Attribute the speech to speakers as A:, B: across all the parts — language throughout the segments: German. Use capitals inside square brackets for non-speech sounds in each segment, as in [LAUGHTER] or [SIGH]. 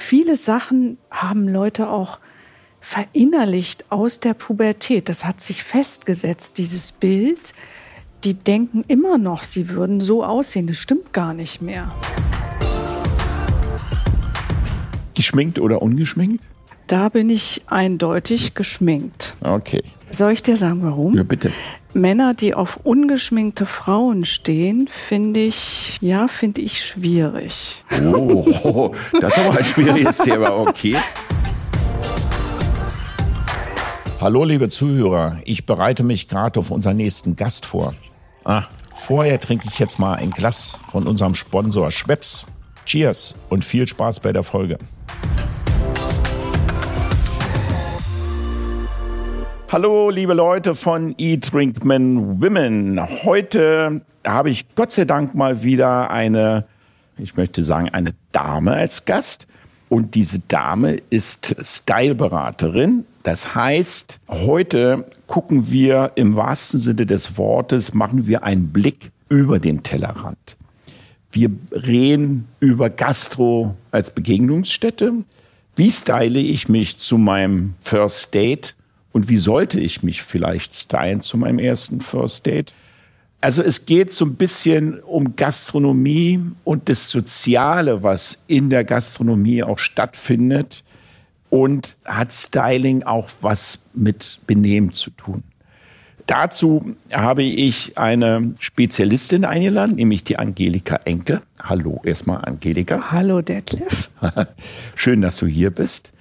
A: viele Sachen haben Leute auch verinnerlicht aus der Pubertät. Das hat sich festgesetzt, dieses Bild. Die denken immer noch, sie würden so aussehen. Das stimmt gar nicht mehr.
B: Geschminkt oder ungeschminkt?
A: Da bin ich eindeutig geschminkt.
B: Okay.
A: Soll ich dir sagen, warum?
B: Ja, bitte.
A: Männer, die auf ungeschminkte Frauen stehen, finde ich, ja, finde ich schwierig.
B: Oh, das ist aber ein schwieriges [LAUGHS] Thema, okay. Hallo, liebe Zuhörer. Ich bereite mich gerade auf unseren nächsten Gast vor. Ah, vorher trinke ich jetzt mal ein Glas von unserem Sponsor Schweppes. Cheers und viel Spaß bei der Folge. Hallo, liebe Leute von Eat, Women. Heute habe ich Gott sei Dank mal wieder eine, ich möchte sagen, eine Dame als Gast. Und diese Dame ist Styleberaterin. Das heißt, heute gucken wir im wahrsten Sinne des Wortes, machen wir einen Blick über den Tellerrand. Wir reden über Gastro als Begegnungsstätte. Wie style ich mich zu meinem First Date? Und wie sollte ich mich vielleicht stylen zu meinem ersten First Date? Also es geht so ein bisschen um Gastronomie und das Soziale, was in der Gastronomie auch stattfindet. Und hat Styling auch was mit Benehmen zu tun. Dazu habe ich eine Spezialistin eingeladen, nämlich die Angelika Enke. Hallo erstmal, Angelika.
A: Hallo, Detlef. [LAUGHS]
B: Schön, dass du hier bist.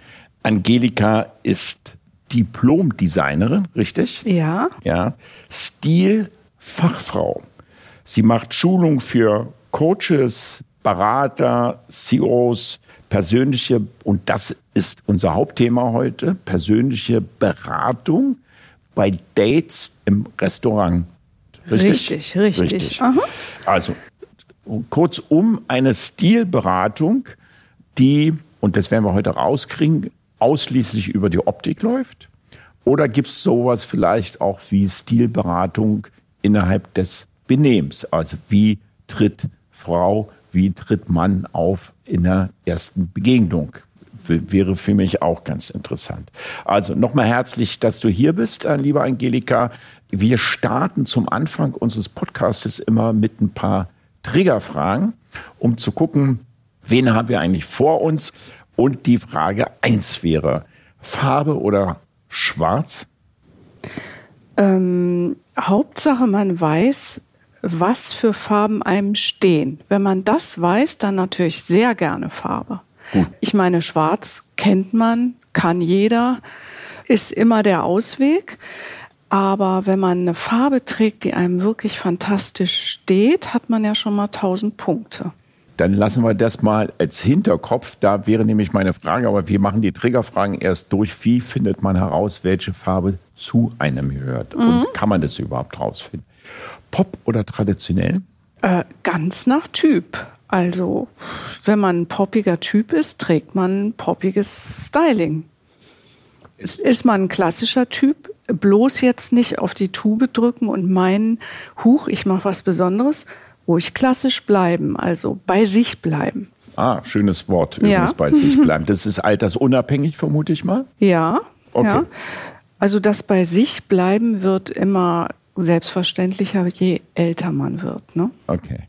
B: Angelika ist Diplom-Designerin, richtig?
A: Ja.
B: Ja. Stilfachfrau. Sie macht Schulung für Coaches, Berater, CEOs, persönliche, und das ist unser Hauptthema heute, persönliche Beratung bei Dates im Restaurant.
A: Richtig? Richtig, richtig. richtig.
B: Also kurzum eine Stilberatung, die, und das werden wir heute rauskriegen, ausschließlich über die Optik läuft? Oder gibt es sowas vielleicht auch wie Stilberatung innerhalb des Benehmens? Also wie tritt Frau, wie tritt Mann auf in der ersten Begegnung? wäre für mich auch ganz interessant. Also nochmal herzlich, dass du hier bist, äh, liebe Angelika. Wir starten zum Anfang unseres Podcasts immer mit ein paar Triggerfragen, um zu gucken, wen haben wir eigentlich vor uns und die Frage eins wäre, Farbe oder Schwarz?
A: Ähm, Hauptsache, man weiß, was für Farben einem stehen. Wenn man das weiß, dann natürlich sehr gerne Farbe. Gut. Ich meine, Schwarz kennt man, kann jeder, ist immer der Ausweg. Aber wenn man eine Farbe trägt, die einem wirklich fantastisch steht, hat man ja schon mal tausend Punkte.
B: Dann lassen wir das mal als Hinterkopf. Da wäre nämlich meine Frage, aber wir machen die Triggerfragen erst durch. Wie findet man heraus, welche Farbe zu einem gehört? Mhm. Und kann man das überhaupt rausfinden? Pop oder traditionell?
A: Äh, ganz nach Typ. Also, wenn man ein poppiger Typ ist, trägt man poppiges Styling. Ist, ist man ein klassischer Typ, bloß jetzt nicht auf die Tube drücken und meinen, huch, ich mache was Besonderes, ruhig klassisch bleiben, also bei sich bleiben.
B: Ah, schönes Wort, übrigens ja. bei sich bleiben. Das ist altersunabhängig, vermute ich mal?
A: Ja. Okay. Ja. Also das bei sich bleiben wird immer selbstverständlicher, je älter man wird. Ne?
B: Okay.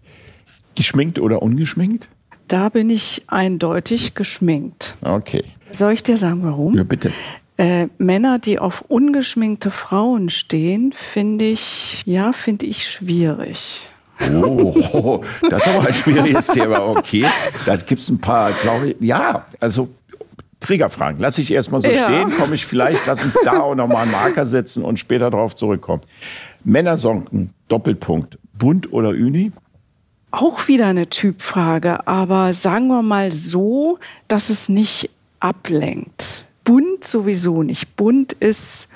B: Geschminkt oder ungeschminkt?
A: Da bin ich eindeutig geschminkt.
B: Okay.
A: Soll ich dir sagen, warum?
B: Ja, bitte.
A: Äh, Männer, die auf ungeschminkte Frauen stehen, finde ich, ja, finde ich schwierig.
B: Oh, [LAUGHS] das ist aber ein schwieriges Thema. Okay, da gibt es ein paar, glaube ich, ja, also Trägerfragen. Lass ich erstmal so ja. stehen, komme ich vielleicht, lass uns da auch nochmal einen Marker setzen und später darauf zurückkommen. Männersonken, Doppelpunkt, bunt oder Uni?
A: Auch wieder eine Typfrage, aber sagen wir mal so, dass es nicht ablenkt. Bunt sowieso nicht. Bunt ist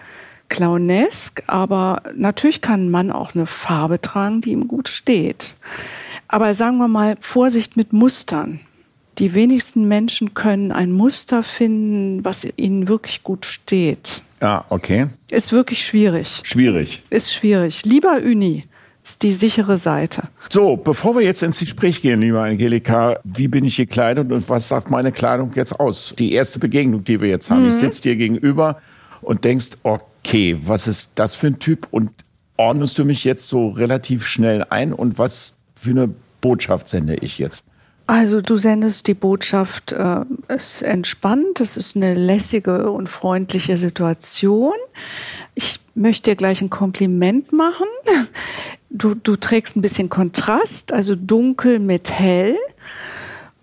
A: clownesk, aber natürlich kann ein Mann auch eine Farbe tragen, die ihm gut steht. Aber sagen wir mal, Vorsicht mit Mustern. Die wenigsten Menschen können ein Muster finden, was ihnen wirklich gut steht.
B: Ja, okay.
A: Ist wirklich schwierig.
B: Schwierig.
A: Ist schwierig. Lieber Uni. ist die sichere Seite.
B: So, bevor wir jetzt ins Gespräch gehen, liebe Angelika, wie bin ich gekleidet und was sagt meine Kleidung jetzt aus? Die erste Begegnung, die wir jetzt haben. Mhm. Ich sitze dir gegenüber und denkst, okay, was ist das für ein Typ und ordnest du mich jetzt so relativ schnell ein und was für eine Botschaft sende ich jetzt?
A: Also du sendest die Botschaft, äh, es ist entspannt, es ist eine lässige und freundliche Situation. Ich möchte dir gleich ein Kompliment machen. Du, du trägst ein bisschen Kontrast, also dunkel mit hell.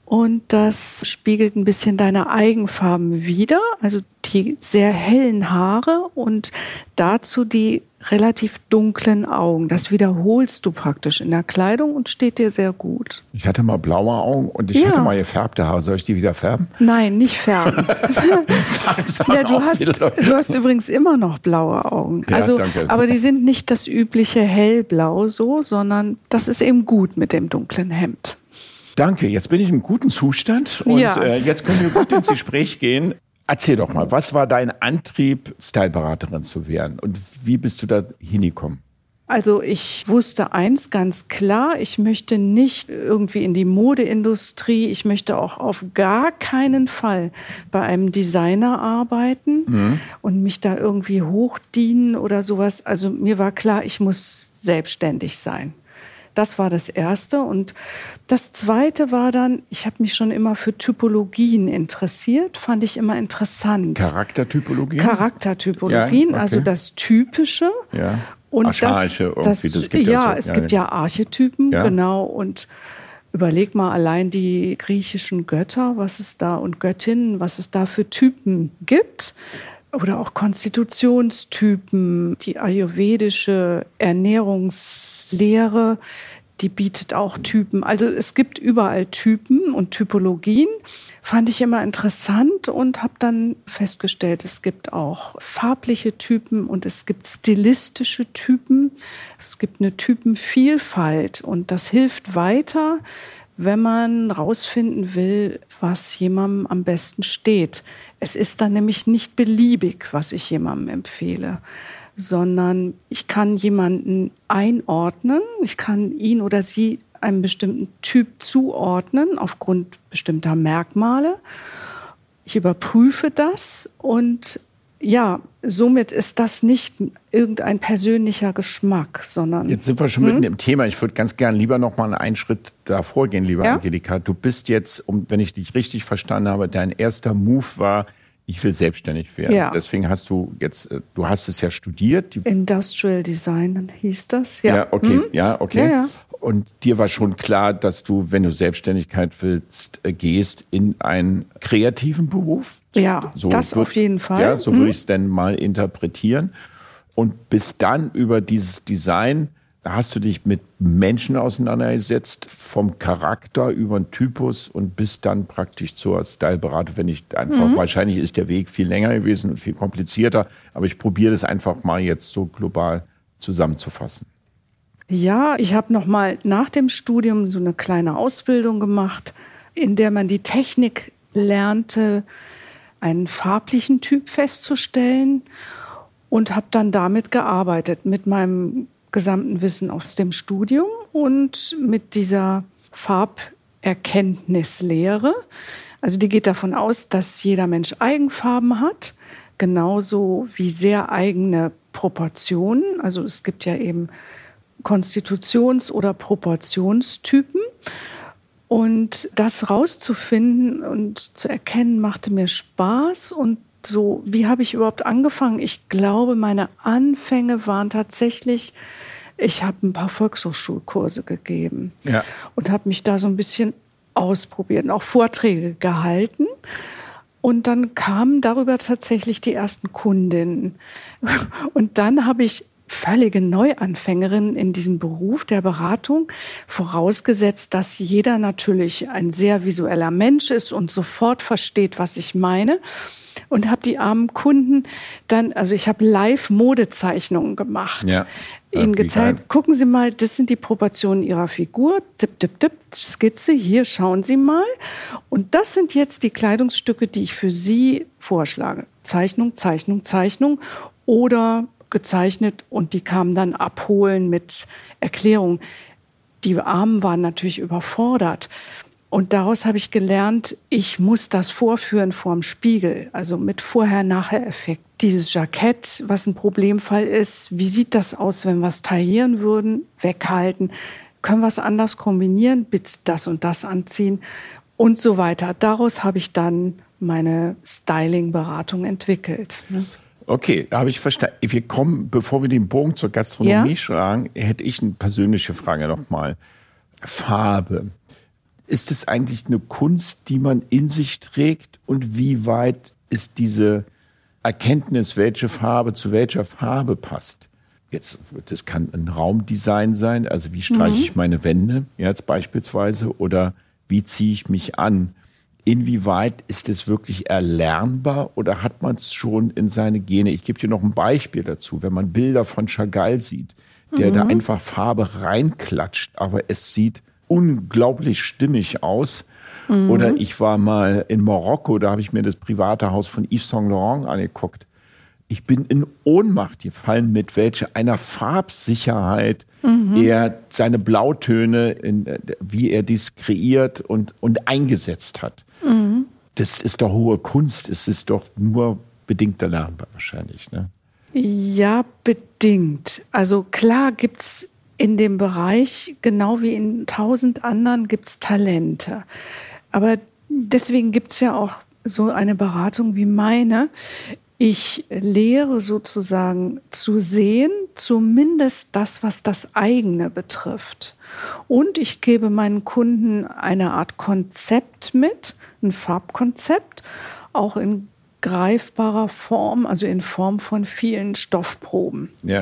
A: Und das spiegelt ein bisschen deine Eigenfarben wider, also die sehr hellen Haare und dazu die relativ dunklen Augen. Das wiederholst du praktisch in der Kleidung und steht dir sehr gut.
B: Ich hatte mal blaue Augen und ich ja. hatte mal gefärbte Haare. Soll ich die wieder färben?
A: Nein, nicht färben. [LAUGHS] [LAUGHS] sag, sag ja, du, hast, du hast übrigens immer noch blaue Augen. Ja, also, danke. Aber die sind nicht das übliche hellblau so, sondern das ist eben gut mit dem dunklen Hemd.
B: Danke, jetzt bin ich im guten Zustand und ja. äh, jetzt können wir gut ins Gespräch gehen. Erzähl doch mal, was war dein Antrieb, Styleberaterin zu werden und wie bist du da hingekommen?
A: Also ich wusste eins ganz klar, ich möchte nicht irgendwie in die Modeindustrie, ich möchte auch auf gar keinen Fall bei einem Designer arbeiten mhm. und mich da irgendwie hochdienen oder sowas. Also mir war klar, ich muss selbstständig sein. Das war das Erste. Und das Zweite war dann, ich habe mich schon immer für Typologien interessiert, fand ich immer interessant.
B: Charaktertypologien?
A: Charaktertypologien, ja, okay. also das Typische.
B: Ja. Und Archaische
A: das, das, das gibt ja, so. es ja, gibt ja Archetypen, ja. genau. Und überleg mal allein die griechischen Götter, was es da und Göttinnen, was es da für Typen gibt oder auch Konstitutionstypen, die ayurvedische Ernährungslehre, die bietet auch Typen. Also es gibt überall Typen und Typologien. Fand ich immer interessant und habe dann festgestellt, es gibt auch farbliche Typen und es gibt stilistische Typen. Es gibt eine Typenvielfalt und das hilft weiter, wenn man rausfinden will, was jemandem am besten steht. Es ist dann nämlich nicht beliebig, was ich jemandem empfehle, sondern ich kann jemanden einordnen, ich kann ihn oder sie einem bestimmten Typ zuordnen aufgrund bestimmter Merkmale. Ich überprüfe das und ja, somit ist das nicht irgendein persönlicher Geschmack, sondern.
B: Jetzt sind wir schon hm? mitten im Thema. Ich würde ganz gern lieber noch mal einen Schritt davor gehen, lieber ja? Angelika. Du bist jetzt, um, wenn ich dich richtig verstanden habe, dein erster Move war, ich will selbstständig werden. Ja. Deswegen hast du jetzt, äh, du hast es ja studiert.
A: Industrial Design hieß das.
B: Ja, ja okay, hm? ja, okay. Ja. Und dir war schon klar, dass du, wenn du Selbstständigkeit willst, äh, gehst in einen kreativen Beruf.
A: Ja, so das würd, auf jeden Fall.
B: Ja, so hm? würde ich es denn mal interpretieren. Und bis dann über dieses Design hast du dich mit Menschen auseinandergesetzt, vom Charakter über den Typus und bis dann praktisch zur Styleberatung, wenn ich einfach, mhm. wahrscheinlich ist der Weg viel länger gewesen und viel komplizierter, aber ich probiere das einfach mal jetzt so global zusammenzufassen.
A: Ja, ich habe noch mal nach dem Studium so eine kleine Ausbildung gemacht, in der man die Technik lernte, einen farblichen Typ festzustellen und habe dann damit gearbeitet mit meinem gesamten Wissen aus dem Studium und mit dieser Farberkenntnislehre. Also die geht davon aus, dass jeder Mensch Eigenfarben hat, genauso wie sehr eigene Proportionen. Also es gibt ja eben Konstitutions- oder Proportionstypen. Und das rauszufinden und zu erkennen, machte mir Spaß und so, wie habe ich überhaupt angefangen? Ich glaube, meine Anfänge waren tatsächlich, ich habe ein paar Volkshochschulkurse gegeben ja. und habe mich da so ein bisschen ausprobiert und auch Vorträge gehalten. Und dann kamen darüber tatsächlich die ersten Kundinnen. Und dann habe ich völlige Neuanfängerin in diesem Beruf der Beratung, vorausgesetzt, dass jeder natürlich ein sehr visueller Mensch ist und sofort versteht, was ich meine und habe die armen Kunden dann, also ich habe Live-Modezeichnungen gemacht. Ja. Ihnen gezeigt, gucken Sie mal, das sind die Proportionen Ihrer Figur. Tipp, tipp, tipp, Skizze, hier schauen Sie mal. Und das sind jetzt die Kleidungsstücke, die ich für Sie vorschlage. Zeichnung, Zeichnung, Zeichnung oder gezeichnet und die kamen dann abholen mit Erklärungen. Die Armen waren natürlich überfordert. Und daraus habe ich gelernt, ich muss das vorführen vorm Spiegel, also mit Vorher-Nachher-Effekt. Dieses Jackett, was ein Problemfall ist, wie sieht das aus, wenn wir es taillieren würden? Weghalten. Können wir es anders kombinieren? Bitte das und das anziehen und so weiter. Daraus habe ich dann meine Styling-Beratung entwickelt. Ne?
B: Okay, da habe ich verstanden. Wir kommen, bevor wir den Bogen zur Gastronomie ja? schlagen, hätte ich eine persönliche Frage nochmal. Farbe. Ist es eigentlich eine Kunst, die man in sich trägt? Und wie weit ist diese Erkenntnis, welche Farbe zu welcher Farbe passt? Jetzt, das kann ein Raumdesign sein, also wie streiche mhm. ich meine Wände, jetzt beispielsweise, oder wie ziehe ich mich an? Inwieweit ist es wirklich erlernbar oder hat man es schon in seine Gene? Ich gebe dir noch ein Beispiel dazu. Wenn man Bilder von Chagall sieht, der mhm. da einfach Farbe reinklatscht, aber es sieht unglaublich stimmig aus. Mhm. Oder ich war mal in Marokko, da habe ich mir das private Haus von Yves Saint Laurent angeguckt. Ich bin in Ohnmacht gefallen, mit welcher einer Farbsicherheit mhm. er seine Blautöne, in, wie er dies kreiert und, und eingesetzt hat. Das ist doch hohe Kunst. Es ist doch nur bedingt erlernbar wahrscheinlich. Ne?
A: Ja, bedingt. Also klar gibt es in dem Bereich, genau wie in tausend anderen, gibt es Talente. Aber deswegen gibt es ja auch so eine Beratung wie meine. Ich lehre sozusagen zu sehen, zumindest das, was das eigene betrifft. Und ich gebe meinen Kunden eine Art Konzept mit, ein Farbkonzept, auch in greifbarer Form, also in Form von vielen Stoffproben. Ja.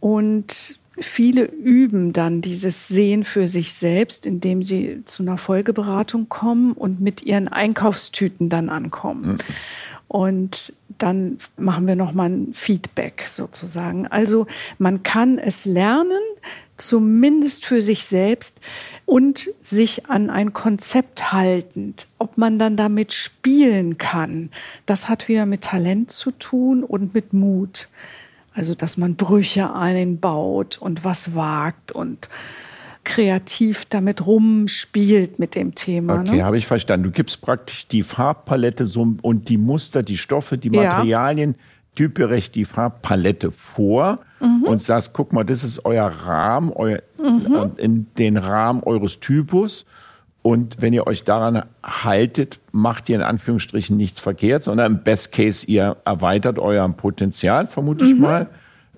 A: Und viele üben dann dieses Sehen für sich selbst, indem sie zu einer Folgeberatung kommen und mit ihren Einkaufstüten dann ankommen. Mhm. Und dann machen wir nochmal ein Feedback sozusagen. Also man kann es lernen, zumindest für sich selbst und sich an ein Konzept haltend. Ob man dann damit spielen kann, das hat wieder mit Talent zu tun und mit Mut. Also, dass man Brüche einbaut und was wagt und kreativ damit rumspielt mit dem Thema.
B: Okay, ne? habe ich verstanden. Du gibst praktisch die Farbpalette so, und die Muster, die Stoffe, die Materialien, ja. Typgerecht die Farbpalette vor mhm. und sagst, guck mal, das ist euer Rahmen, euer, mhm. in den Rahmen eures Typus. Und wenn ihr euch daran haltet, macht ihr in Anführungsstrichen nichts verkehrt, sondern im Best Case ihr erweitert euer Potenzial, vermute ich mhm. mal.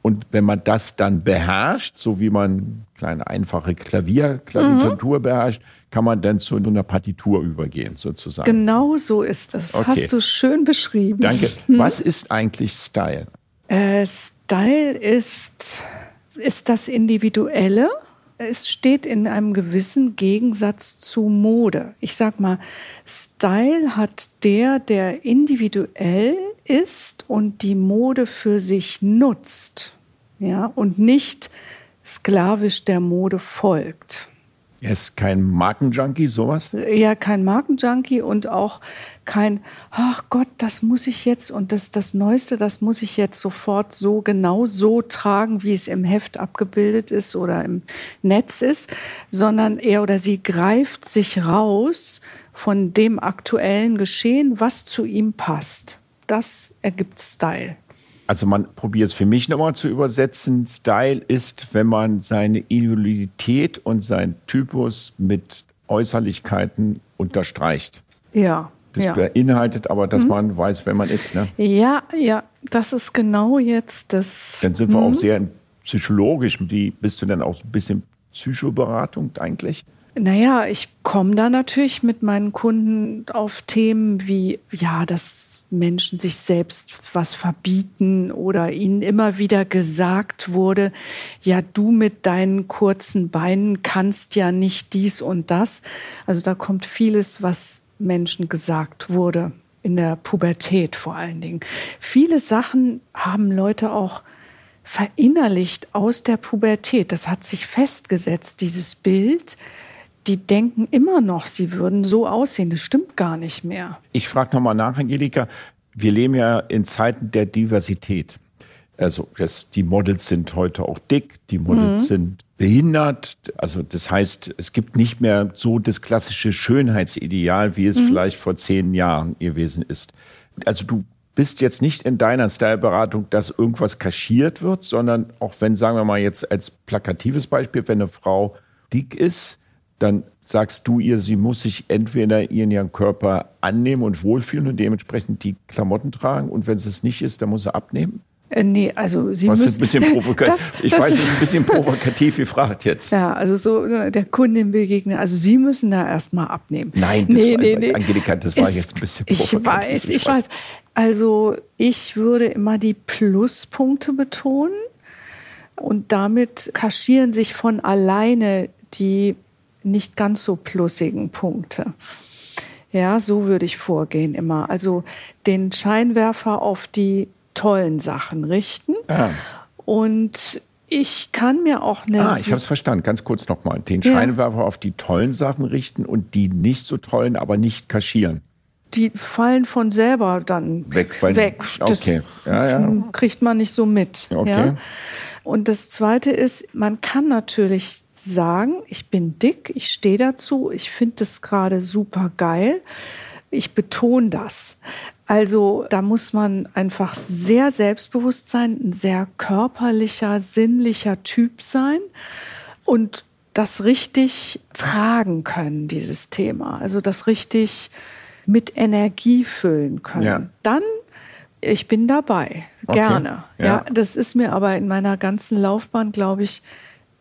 B: Und wenn man das dann beherrscht, so wie man kleine einfache Klavier, Klaviatur mhm. beherrscht, kann man dann zu einer Partitur übergehen, sozusagen.
A: Genau so ist es. Okay. Hast du schön beschrieben.
B: Danke. Mhm. Was ist eigentlich Style?
A: Äh, Style ist, ist das Individuelle. Es steht in einem gewissen Gegensatz zu Mode. Ich sag mal, Style hat der, der individuell ist und die Mode für sich nutzt, ja, und nicht sklavisch der Mode folgt.
B: Er ist kein Markenjunkie, sowas?
A: Ja, kein Markenjunkie und auch kein, ach Gott, das muss ich jetzt und das, das Neueste, das muss ich jetzt sofort so genau so tragen, wie es im Heft abgebildet ist oder im Netz ist, sondern er oder sie greift sich raus von dem aktuellen Geschehen, was zu ihm passt. Das ergibt Style.
B: Also man probiert es für mich nochmal zu übersetzen. Style ist, wenn man seine Individualität und sein Typus mit Äußerlichkeiten unterstreicht.
A: Ja.
B: Das
A: ja.
B: beinhaltet aber, dass mhm. man weiß, wer man ist. Ne?
A: Ja, ja, das ist genau jetzt das.
B: Dann sind wir mhm. auch sehr psychologisch. Wie bist du denn auch ein bisschen Psychoberatung eigentlich?
A: Naja, ich komme da natürlich mit meinen Kunden auf Themen wie, ja, dass Menschen sich selbst was verbieten oder ihnen immer wieder gesagt wurde, ja, du mit deinen kurzen Beinen kannst ja nicht dies und das. Also da kommt vieles, was Menschen gesagt wurde, in der Pubertät vor allen Dingen. Viele Sachen haben Leute auch verinnerlicht aus der Pubertät. Das hat sich festgesetzt, dieses Bild die denken immer noch, sie würden so aussehen. Das stimmt gar nicht mehr.
B: Ich frage nochmal nach, Angelika. Wir leben ja in Zeiten der Diversität. Also das, die Models sind heute auch dick, die Models mhm. sind behindert. Also das heißt, es gibt nicht mehr so das klassische Schönheitsideal, wie es mhm. vielleicht vor zehn Jahren gewesen ist. Also du bist jetzt nicht in deiner Styleberatung, dass irgendwas kaschiert wird, sondern auch wenn, sagen wir mal jetzt als plakatives Beispiel, wenn eine Frau dick ist, dann sagst du ihr, sie muss sich entweder in ihren Körper annehmen und wohlfühlen und dementsprechend die Klamotten tragen und wenn es nicht ist, dann muss sie abnehmen?
A: Äh, nee, also Sie
B: Was
A: müssen.
B: Ein bisschen provokativ. [LAUGHS] ich das weiß, es ist ein bisschen provokativ gefragt jetzt.
A: Ja, also so ne, der Kundin begegnen. Also Sie müssen da erstmal abnehmen.
B: Nein, das nee, war, nee, nee. Angelika, das war es, jetzt ein bisschen
A: provokativ. Ich weiß, ich, ich weiß. weiß. Also ich würde immer die Pluspunkte betonen und damit kaschieren sich von alleine die nicht ganz so plussigen Punkte. Ja, so würde ich vorgehen immer. Also den Scheinwerfer auf die tollen Sachen richten. Ah. Und ich kann mir auch eine.
B: Ah, ich habe es verstanden. Ganz kurz nochmal. Den ja. Scheinwerfer auf die tollen Sachen richten und die nicht so tollen, aber nicht kaschieren.
A: Die fallen von selber dann weg. Weg.
B: Okay. Ja, ja.
A: Kriegt man nicht so mit. Okay. Und das Zweite ist, man kann natürlich sagen, ich bin dick, ich stehe dazu, ich finde das gerade super geil. Ich betone das. Also da muss man einfach sehr selbstbewusst sein, ein sehr körperlicher, sinnlicher Typ sein und das richtig tragen können, dieses Thema. Also das richtig mit Energie füllen können. Ja. Dann, ich bin dabei, gerne. Okay. Ja. ja, das ist mir aber in meiner ganzen Laufbahn, glaube ich,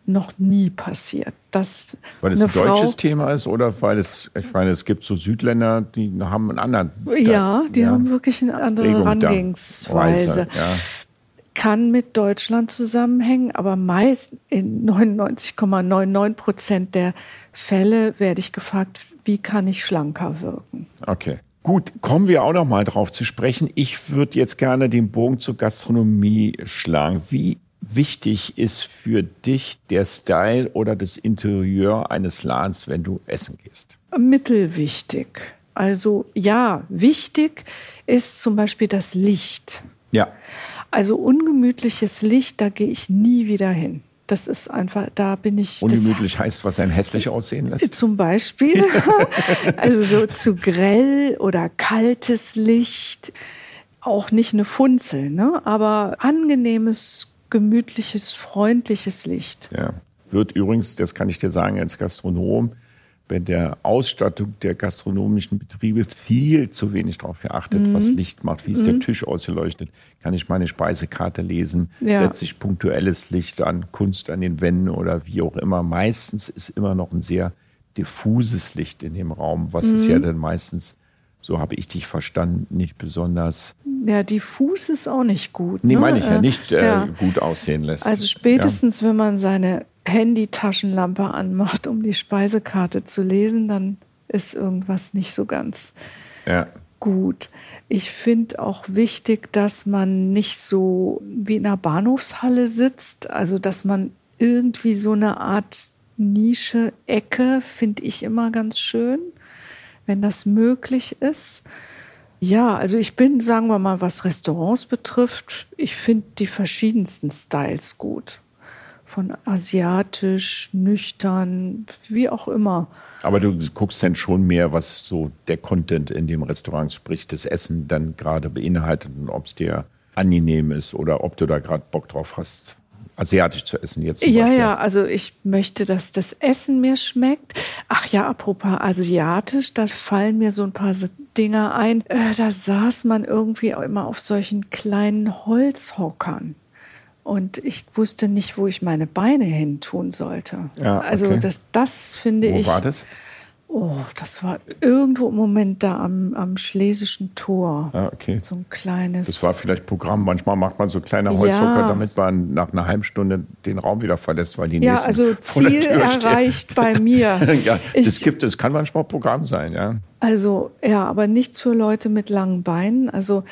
A: noch nie passiert. Dass
B: weil es ein deutsches Thema ist oder weil es, ich meine, es gibt so Südländer, die haben einen anderen
A: Style. Ja, die ja. haben wirklich eine andere Herangehensweise. Ja. Kann mit Deutschland zusammenhängen, aber meist in 99,99 Prozent der Fälle werde ich gefragt, wie kann ich schlanker wirken?
B: Okay. Gut, kommen wir auch noch mal drauf zu sprechen. Ich würde jetzt gerne den Bogen zur Gastronomie schlagen. Wie wichtig ist für dich der Style oder das Interieur eines Ladens, wenn du essen gehst?
A: Mittelwichtig. Also ja, wichtig ist zum Beispiel das Licht.
B: Ja.
A: Also ungemütliches Licht, da gehe ich nie wieder hin. Das ist einfach, da bin ich.
B: Ungemütlich heißt, was ein hässlich aussehen lässt?
A: Zum Beispiel. [LAUGHS] also so zu grell oder kaltes Licht. Auch nicht eine Funzel, ne? aber angenehmes, gemütliches, freundliches Licht.
B: Ja. Wird übrigens, das kann ich dir sagen als Gastronom, bei der Ausstattung der gastronomischen Betriebe viel zu wenig darauf geachtet, mhm. was Licht macht. Wie ist mhm. der Tisch ausgeleuchtet? Kann ich meine Speisekarte lesen? Ja. Setze ich punktuelles Licht an, Kunst an den Wänden oder wie auch immer? Meistens ist immer noch ein sehr diffuses Licht in dem Raum, was mhm. es ja dann meistens so habe ich dich verstanden, nicht besonders.
A: Ja, diffus ist auch nicht gut.
B: Nee, ne? meine ich ja, äh, nicht äh, ja. gut aussehen lässt.
A: Also spätestens, ja. wenn man seine Handy-Taschenlampe anmacht, um die Speisekarte zu lesen, dann ist irgendwas nicht so ganz ja. gut. Ich finde auch wichtig, dass man nicht so wie in einer Bahnhofshalle sitzt, also dass man irgendwie so eine Art Nische, Ecke, finde ich immer ganz schön wenn das möglich ist. Ja, also ich bin, sagen wir mal, was Restaurants betrifft, ich finde die verschiedensten Styles gut. Von asiatisch, nüchtern, wie auch immer.
B: Aber du guckst dann schon mehr, was so der Content in dem Restaurant, sprich das Essen, dann gerade beinhaltet und ob es dir angenehm ist oder ob du da gerade Bock drauf hast asiatisch zu essen jetzt.
A: Ja, Beispiel. ja, also ich möchte, dass das Essen mir schmeckt. Ach ja, apropos asiatisch, da fallen mir so ein paar Dinger ein. Äh, da saß man irgendwie auch immer auf solchen kleinen Holzhockern. Und ich wusste nicht, wo ich meine Beine hin tun sollte. Ja, also okay. Also das, das finde
B: wo
A: ich.
B: Wo war das?
A: Oh, das war irgendwo im Moment da am, am Schlesischen Tor.
B: Ah, okay.
A: So ein kleines.
B: Das war vielleicht Programm. Manchmal macht man so kleine Holzhocker, ja. damit man nach einer halben Stunde den Raum wieder verlässt, weil die
A: ja,
B: nächsten.
A: Ja, also [LAUGHS] Ziel erreicht bei [LAUGHS] mir.
B: ja, ich, das gibt es, kann manchmal Programm sein, ja.
A: Also, ja, aber nichts für Leute mit langen Beinen. Also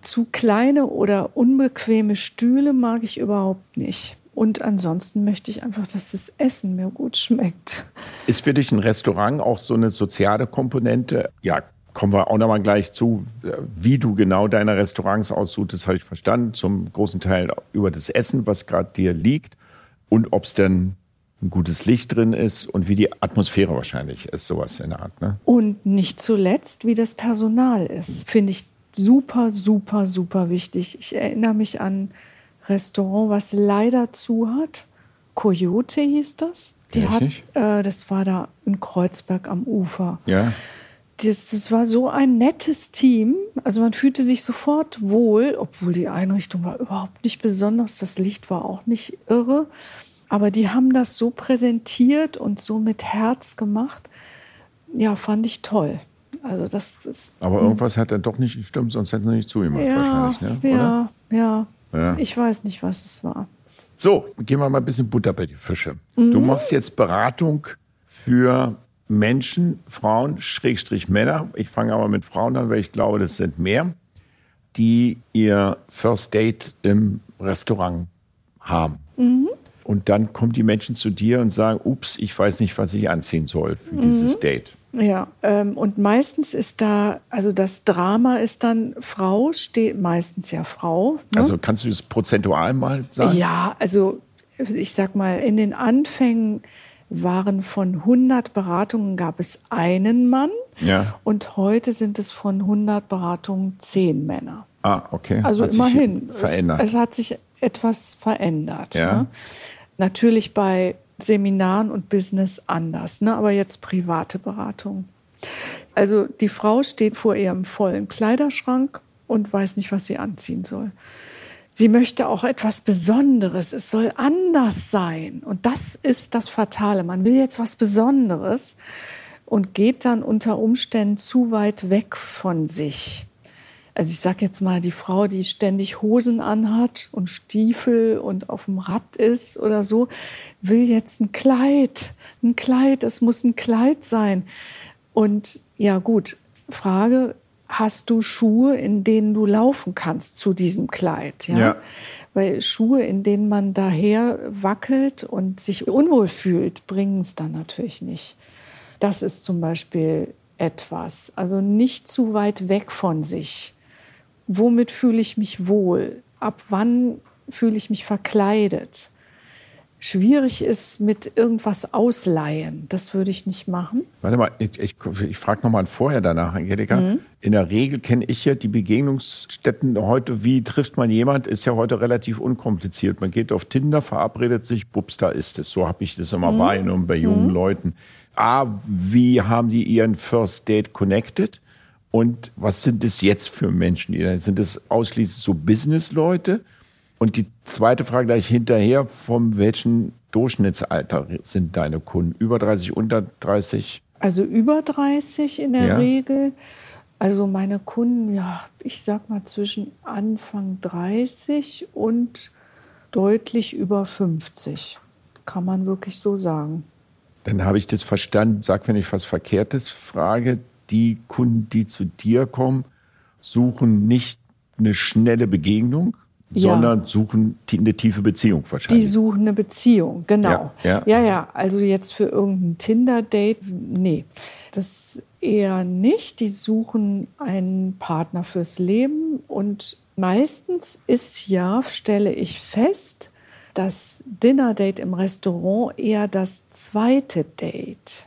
A: zu kleine oder unbequeme Stühle mag ich überhaupt nicht. Und ansonsten möchte ich einfach, dass das Essen mir gut schmeckt.
B: Ist für dich ein Restaurant auch so eine soziale Komponente? Ja, kommen wir auch nochmal gleich zu, wie du genau deine Restaurants aussuchst, das habe ich verstanden. Zum großen Teil über das Essen, was gerade dir liegt und ob es denn ein gutes Licht drin ist und wie die Atmosphäre wahrscheinlich ist, sowas in der Art. Ne?
A: Und nicht zuletzt, wie das Personal ist, finde ich super, super, super wichtig. Ich erinnere mich an Restaurant, was leider zu hat. Coyote hieß das. Die hat, äh, das war da in Kreuzberg am Ufer.
B: Ja.
A: Das, das war so ein nettes Team. Also man fühlte sich sofort wohl, obwohl die Einrichtung war überhaupt nicht besonders. Das Licht war auch nicht irre. Aber die haben das so präsentiert und so mit Herz gemacht. Ja, fand ich toll. Also das ist.
B: Aber irgendwas hat er doch nicht gestimmt, sonst hätten sie nicht zugemacht
A: ja,
B: wahrscheinlich,
A: ne? Ja, ja, ja. Ich weiß nicht, was es war.
B: So, gehen wir mal ein bisschen Butter bei die Fische. Mhm. Du machst jetzt Beratung für Menschen, Frauen, Schrägstrich Männer. Ich fange aber mit Frauen an, weil ich glaube, das sind mehr, die ihr First Date im Restaurant haben. Mhm. Und dann kommen die Menschen zu dir und sagen, ups, ich weiß nicht, was ich anziehen soll für mhm. dieses Date.
A: Ja, ähm, und meistens ist da, also das Drama ist dann Frau, steht meistens ja Frau.
B: Ne? Also kannst du das prozentual mal sagen?
A: Ja, also ich sag mal, in den Anfängen waren von 100 Beratungen gab es einen Mann
B: ja.
A: und heute sind es von 100 Beratungen zehn Männer.
B: Ah, okay.
A: Also hat immerhin.
B: verändert.
A: Es, es, hat sich etwas verändert.
B: Ja.
A: Ne? Natürlich bei Seminaren und Business anders, ne? aber jetzt private Beratung. Also die Frau steht vor ihrem vollen Kleiderschrank und weiß nicht, was sie anziehen soll. Sie möchte auch etwas Besonderes. Es soll anders sein. Und das ist das Fatale. Man will jetzt was Besonderes und geht dann unter Umständen zu weit weg von sich also ich sage jetzt mal, die Frau, die ständig Hosen anhat und Stiefel und auf dem Rad ist oder so, will jetzt ein Kleid, ein Kleid, es muss ein Kleid sein. Und ja gut, Frage, hast du Schuhe, in denen du laufen kannst zu diesem Kleid?
B: Ja. ja.
A: Weil Schuhe, in denen man daher wackelt und sich unwohl fühlt, bringen es dann natürlich nicht. Das ist zum Beispiel etwas. Also nicht zu weit weg von sich womit fühle ich mich wohl? Ab wann fühle ich mich verkleidet? Schwierig ist mit irgendwas ausleihen. Das würde ich nicht machen.
B: Warte mal, ich, ich, ich frage nochmal vorher danach, Angelika. Mhm. In der Regel kenne ich ja die Begegnungsstätten heute. Wie trifft man jemand? Ist ja heute relativ unkompliziert. Man geht auf Tinder, verabredet sich, bups, da ist es. So habe ich das immer mhm. wahrgenommen bei jungen mhm. Leuten. A, wie haben die ihren First Date connected? Und was sind es jetzt für Menschen? Sind es ausschließlich so Business-Leute? Und die zweite Frage gleich hinterher, von welchem Durchschnittsalter sind deine Kunden? Über 30, unter 30?
A: Also über 30 in der ja. Regel. Also meine Kunden, ja, ich sag mal zwischen Anfang 30 und deutlich über 50. Kann man wirklich so sagen.
B: Dann habe ich das verstanden. Sag, wenn ich was Verkehrtes frage die Kunden, die zu dir kommen, suchen nicht eine schnelle Begegnung, ja. sondern suchen eine tiefe Beziehung wahrscheinlich.
A: Die suchen eine Beziehung, genau.
B: Ja, ja.
A: ja, ja. Also jetzt für irgendein Tinder-Date, nee, das eher nicht. Die suchen einen Partner fürs Leben und meistens ist ja, stelle ich fest, das Dinner-Date im Restaurant eher das zweite Date.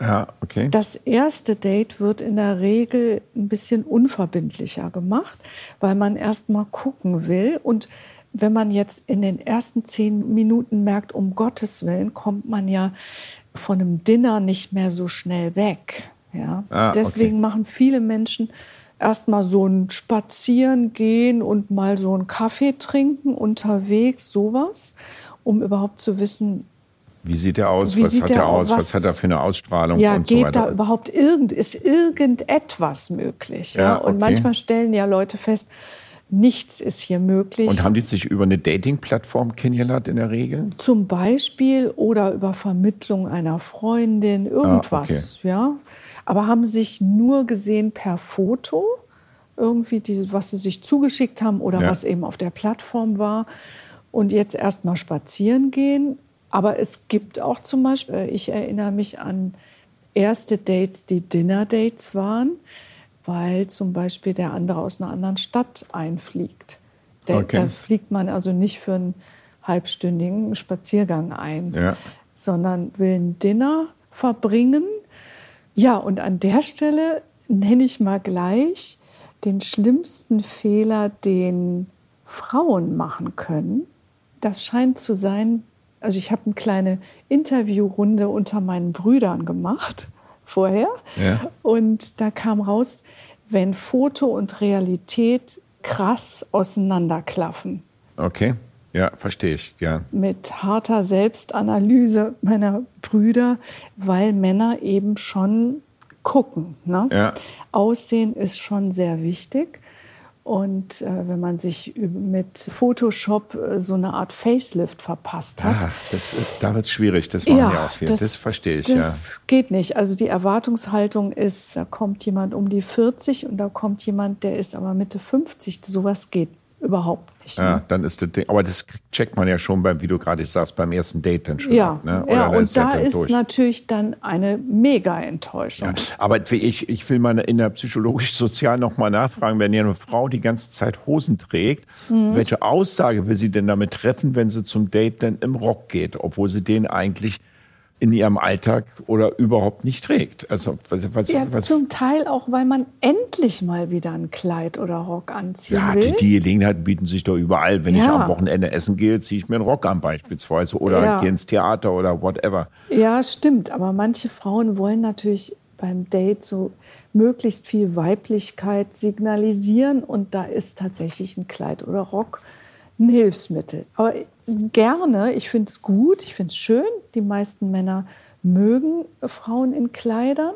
B: Ja, okay.
A: Das erste Date wird in der Regel ein bisschen unverbindlicher gemacht, weil man erst mal gucken will. Und wenn man jetzt in den ersten zehn Minuten merkt, um Gottes Willen, kommt man ja von einem Dinner nicht mehr so schnell weg. Ja? Ah, Deswegen okay. machen viele Menschen erst mal so ein Spazieren gehen und mal so einen Kaffee trinken unterwegs, sowas, um überhaupt zu wissen,
B: wie sieht er aus? Wie was hat er aus? Was, was, hat er für eine Ausstrahlung?
A: Ja,
B: und
A: geht
B: so weiter?
A: da überhaupt irgend, ist irgendetwas möglich? Ja, ja? Und okay. manchmal stellen ja Leute fest, nichts ist hier möglich.
B: Und haben die sich über eine Dating-Plattform kennengelernt in der Regel?
A: Zum Beispiel oder über Vermittlung einer Freundin, irgendwas, ah, okay. ja. Aber haben sich nur gesehen per Foto, irgendwie, diese, was sie sich zugeschickt haben oder ja. was eben auf der Plattform war. Und jetzt erst mal spazieren gehen aber es gibt auch zum Beispiel, ich erinnere mich an erste Dates, die Dinner-Dates waren. weil zum Beispiel der andere aus einer anderen Stadt einfliegt. Der,
B: Okay.
A: Da fliegt man also nicht für einen halbstündigen Spaziergang ein,
B: Ja.
A: sondern will ein Dinner verbringen. Ja, und an der Stelle nenne ich mal gleich den schlimmsten Fehler, den Frauen machen können. Das scheint zu sein, also ich habe eine kleine Interviewrunde unter meinen Brüdern gemacht [LAUGHS] vorher.
B: Ja.
A: Und da kam raus, wenn Foto und Realität krass auseinanderklaffen.
B: Okay. Ja, verstehe ich. Ja.
A: Mit harter Selbstanalyse meiner Brüder, weil Männer eben schon gucken. Ne?
B: Ja.
A: Aussehen ist schon sehr wichtig. Und äh, wenn man sich mit Photoshop äh, so eine Art Facelift verpasst hat,
B: Ah, das ist, da wird es schwierig. Das machen ja, auch viele. Das, verstehe ich,
A: das geht nicht. Also die Erwartungshaltung ist, da kommt jemand um die 40 und da kommt jemand, der ist aber Mitte 50. Sowas geht überhaupt nicht.
B: ja.
A: Ne?
B: dann ist das Ding. Aber das checkt man ja schon beim, wie du gerade sagst, beim ersten Date dann schon.
A: Ja,
B: ab, ne?
A: ja und
B: der
A: da
B: dann
A: ist
B: durch.
A: natürlich dann eine Mega-Enttäuschung.
B: Ja, aber ich, ich will mal in der psychologisch-sozial noch mal nachfragen, wenn ja eine Frau die ganze Zeit Hosen trägt,
A: Mhm.
B: welche Aussage will sie denn damit treffen, wenn sie zum Date dann im Rock geht, obwohl sie den eigentlich in ihrem Alltag oder überhaupt nicht trägt? Also was, was,
A: Ja,
B: was,
A: zum Teil auch, weil man endlich mal wieder ein Kleid oder Rock anziehen
B: ja,
A: will.
B: die, die Gelegenheiten bieten sich doch überall. Wenn ich
A: Ja.
B: am Wochenende essen gehe, ziehe ich mir einen Rock an beispielsweise oder
A: Ja.
B: gehe ins Theater oder whatever.
A: Ja, stimmt. Aber manche Frauen wollen natürlich beim Date so möglichst viel Weiblichkeit signalisieren und da ist tatsächlich ein Kleid oder Rock ein Hilfsmittel. Aber gerne, ich finde es gut, ich finde es schön. Die meisten Männer mögen Frauen in Kleidern.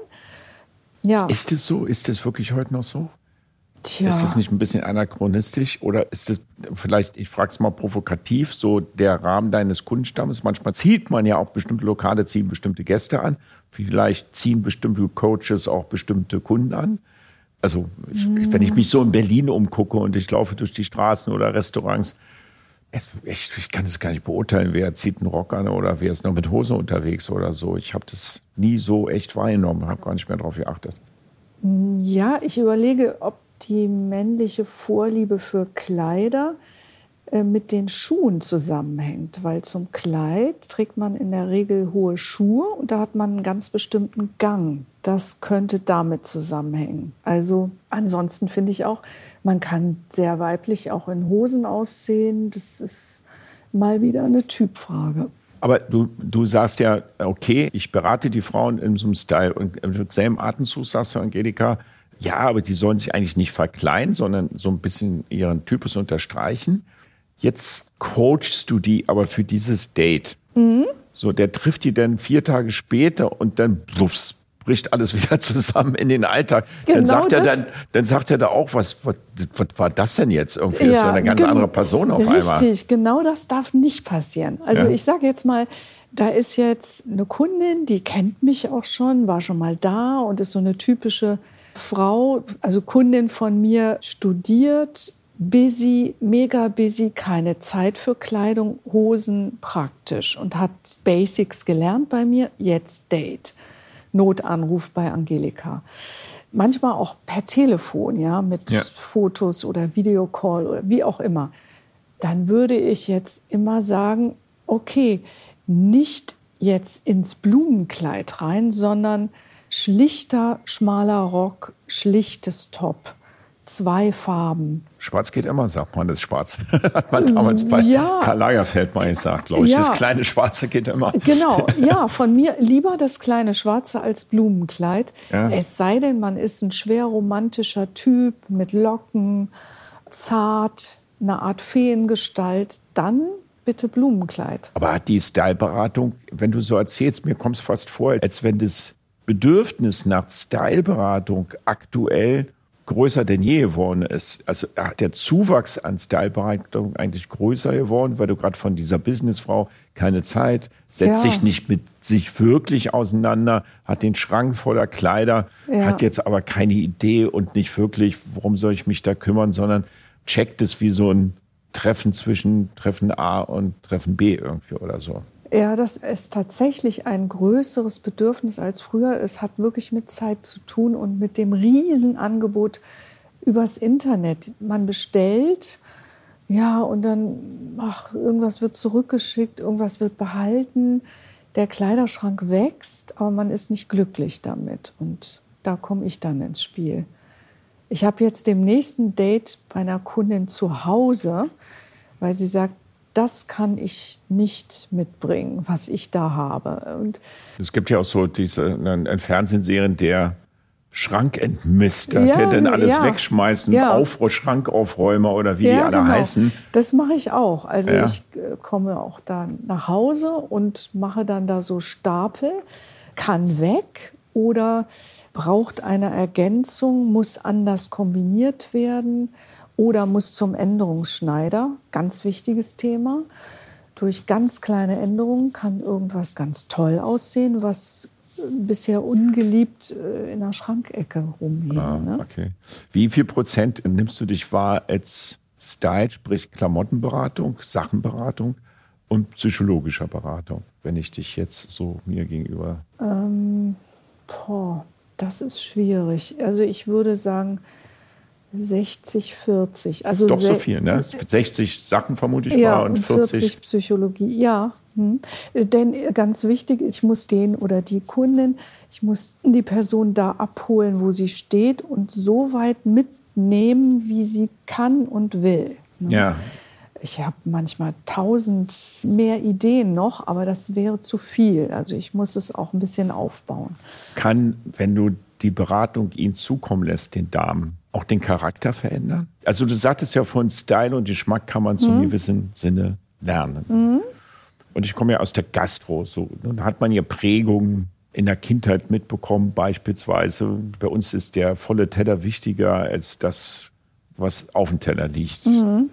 A: Ja,
B: Ist es so? Ist es wirklich heute noch so?
A: tja.
B: Ist das nicht ein bisschen anachronistisch oder ist das vielleicht, ich frage es mal provokativ, so der Rahmen deines Kundenstammes? Manchmal zieht man ja auch bestimmte Lokale, ziehen bestimmte Gäste an. Vielleicht ziehen bestimmte Coaches auch bestimmte Kunden an. Also ich, ich- wenn ich mich so in Berlin umgucke und ich laufe durch die Straßen oder Restaurants, es, ich, ich kann das gar nicht beurteilen, wer zieht einen Rock an oder wer ist noch mit Hose unterwegs oder so. Ich habe das nie so echt wahrgenommen, habe gar nicht mehr darauf geachtet.
A: Ja, ich überlege, ob die männliche Vorliebe für Kleider äh, mit den Schuhen zusammenhängt, weil zum Kleid trägt man in der Regel hohe Schuhe und da hat man einen ganz bestimmten Gang. Das könnte damit zusammenhängen. Also ansonsten finde ich auch, man kann sehr weiblich auch in Hosen aussehen. Das ist mal wieder eine Typfrage.
B: Aber du, du sagst ja, okay, ich berate die Frauen in so einem Style. Und im selben Atemzug sagst du, Angelika, ja, aber die sollen sich eigentlich nicht verkleinern, sondern so ein bisschen ihren Typus unterstreichen. Jetzt coachst du die aber für dieses Date. So, der trifft die dann vier Tage später und dann blups, bricht alles [LAUGHS] wieder zusammen in den Alltag. dann
A: Genau
B: sagt er dann, dann sagt er da auch, was, was, was war das denn jetzt? Irgendwie ist so eine ganz andere Person auf
A: Richtig,
B: einmal.
A: genau das darf nicht passieren. Also
B: Ja.
A: ich sage jetzt mal, da ist jetzt eine Kundin, die kennt mich auch schon, war schon mal da und ist so eine typische Frau, also Kundin von mir, studiert, busy, mega busy, keine Zeit für Kleidung, Hosen praktisch und hat Basics gelernt bei mir, jetzt Date. Notanruf bei Angelika. Manchmal auch per Telefon, ja, mit
B: Ja.
A: Fotos oder Videocall oder wie auch immer. Dann würde ich jetzt immer sagen, okay, nicht jetzt ins Blumenkleid rein, sondern schlichter, schmaler Rock, schlichtes Top, zwei Farben.
B: Schwarz geht immer, sagt man, das Schwarz. [LAUGHS] Hat man damals bei
A: Ja.
B: Karl Lagerfeld mal gesagt, glaube ich.
A: Ja.
B: Das kleine Schwarze geht immer.
A: Genau, [LAUGHS] ja, von mir lieber das kleine Schwarze als Blumenkleid.
B: Ja.
A: Es sei denn, man ist ein schwer romantischer Typ mit Locken, zart, eine Art Feengestalt, dann bitte Blumenkleid.
B: Aber hat die Styleberatung, wenn du so erzählst, mir kommt es fast vor, als wenn das Bedürfnis nach Styleberatung aktuell größer denn je geworden ist. Also hat der Zuwachs an Styleberatung eigentlich größer geworden, weil du gerade von dieser Businessfrau keine Zeit, setzt
A: Ja.
B: sich nicht mit sich wirklich auseinander, hat den Schrank voller Kleider,
A: Ja.
B: hat jetzt aber keine Idee und nicht wirklich, worum soll ich mich da kümmern, sondern checkt es wie so ein Treffen zwischen Treffen A und Treffen B irgendwie oder so.
A: Ja, das ist tatsächlich ein größeres Bedürfnis als früher. Es hat wirklich mit Zeit zu tun und mit dem Riesenangebot übers Internet. Man bestellt, ja, und dann, ach, irgendwas wird zurückgeschickt, irgendwas wird behalten. Der Kleiderschrank wächst, aber man ist nicht glücklich damit. Und da komme ich dann ins Spiel. Ich habe jetzt dem nächsten Date bei einer Kundin zu Hause, weil sie sagt, das kann ich nicht mitbringen, was ich da habe.
B: Und es gibt ja auch so diese eine Fernsehserien, der Schrankentmister, ja, der dann alles ja, wegschmeißt, ja. Auf, Schrankaufräumer oder wie ja, die alle genau. heißen.
A: Das mache ich auch. Also ja. ich äh, komme auch dann nach Hause und mache dann da so Stapel, kann weg oder braucht eine Ergänzung, muss anders kombiniert werden oder muss zum Änderungsschneider. Ganz wichtiges Thema. Durch ganz kleine Änderungen kann irgendwas ganz toll aussehen, was bisher ungeliebt äh, in der Schrankecke rumhing. Ah, ne?
B: okay. Wie viel Prozent nimmst du dich wahr als Style, sprich Klamottenberatung, Sachenberatung und psychologischer Beratung, wenn ich dich jetzt so mir gegenüber.
A: Ähm, boah, das ist schwierig. Also ich würde sagen 60, 40. Also
B: Doch so viel, ne? 60 Sachen vermute ich
A: ja,
B: mal
A: und 40, 40 Psychologie. Ja, hm. denn ganz wichtig, ich muss den oder die Kundin, ich muss die Person da abholen, wo sie steht und so weit mitnehmen, wie sie kann und will.
B: Ne? Ja.
A: Ich habe manchmal tausend mehr Ideen noch, aber das wäre zu viel. Also ich muss es auch ein bisschen aufbauen.
B: Kann, wenn du die Beratung ihnen zukommen lässt, den Damen, auch den Charakter verändern? Also du sagtest ja von Style und Geschmack kann man zu mhm. gewissen Sinne lernen. Mhm. Und ich komme ja aus der Gastro. So, nun hat man ja Prägungen in der Kindheit mitbekommen, beispielsweise. Bei uns ist der volle Teller wichtiger als das, was auf dem Teller liegt. Mhm.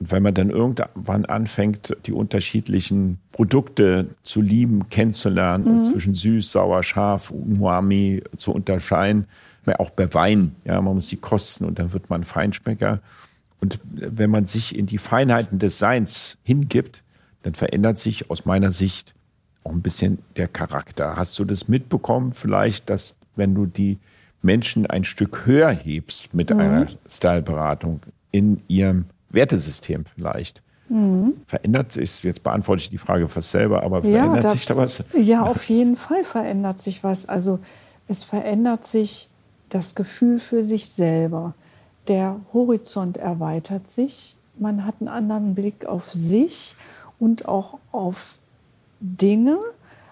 B: Und wenn man dann irgendwann anfängt, die unterschiedlichen Produkte zu lieben, kennenzulernen, mhm. zwischen süß, sauer, scharf, umami zu unterscheiden, auch bei Wein, ja, man muss die kosten und dann wird man Feinschmecker. Und wenn man sich in die Feinheiten des Seins hingibt, dann verändert sich aus meiner Sicht auch ein bisschen der Charakter. Hast du das mitbekommen, vielleicht, dass wenn du die Menschen ein Stück höher hebst mit mhm. einer Styleberatung in ihrem Wertesystem vielleicht. Mhm. Verändert sich, jetzt beantworte ich die Frage fast selber, aber verändert ja, da, sich da was?
A: Ja, auf jeden Fall verändert sich was. Also es verändert sich das Gefühl für sich selber. Der Horizont erweitert sich. Man hat einen anderen Blick auf sich und auch auf Dinge.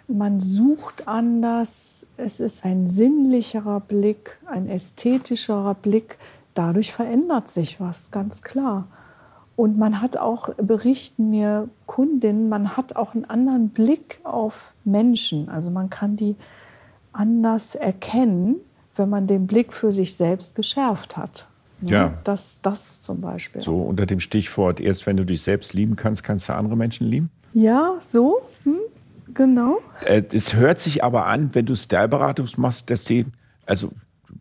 A: Man sucht anders. Es ist ein sinnlicherer Blick, ein ästhetischerer Blick. Dadurch verändert sich was, ganz klar. Und man hat auch, berichten mir Kundinnen, man hat auch einen anderen Blick auf Menschen. Also man kann die anders erkennen, wenn man den Blick für sich selbst geschärft hat.
B: Ja.
A: Das, das zum Beispiel.
B: So unter dem Stichwort, erst wenn du dich selbst lieben kannst, kannst du andere Menschen lieben?
A: Ja, so, hm, genau.
B: Äh, es hört sich aber an, wenn du Styleberatung machst, dass sie, also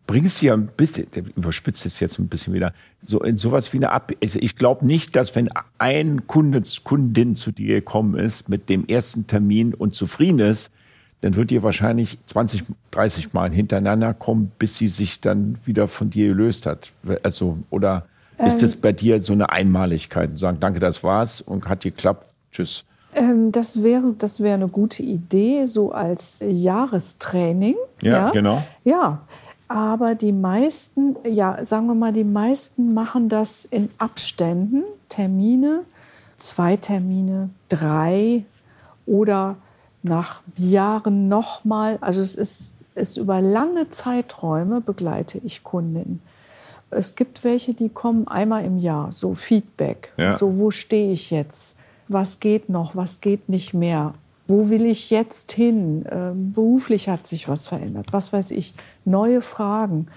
B: bringst sie ja ein bisschen, überspitzt es jetzt ein bisschen wieder, so in sowas wie eine Ab. Also ich glaube nicht, dass wenn ein Kunde, Kundin zu dir gekommen ist mit dem ersten Termin und zufrieden ist, dann wird ihr wahrscheinlich 20, 30 Mal hintereinander kommen, bis sie sich dann wieder von dir gelöst hat. Also, oder ähm, ist es bei dir so eine Einmaligkeit und sagen, danke, das war's und hat geklappt, tschüss?
A: Ähm, das wäre das wäre eine gute Idee, so als Jahrestraining.
B: Ja, ja, genau.
A: Ja, aber die meisten, ja, sagen wir mal, die meisten machen das in Abständen, Termine, zwei Termine, drei oder nach Jahren nochmal. Also es ist, ist über lange Zeiträume begleite ich Kundinnen. Es gibt welche, die kommen einmal im Jahr, so Feedback. Ja. So, wo stehe ich jetzt? Was geht noch? Was geht nicht mehr? Wo will ich jetzt hin? Ähm, beruflich hat sich was verändert. Was weiß ich? Neue Fragen.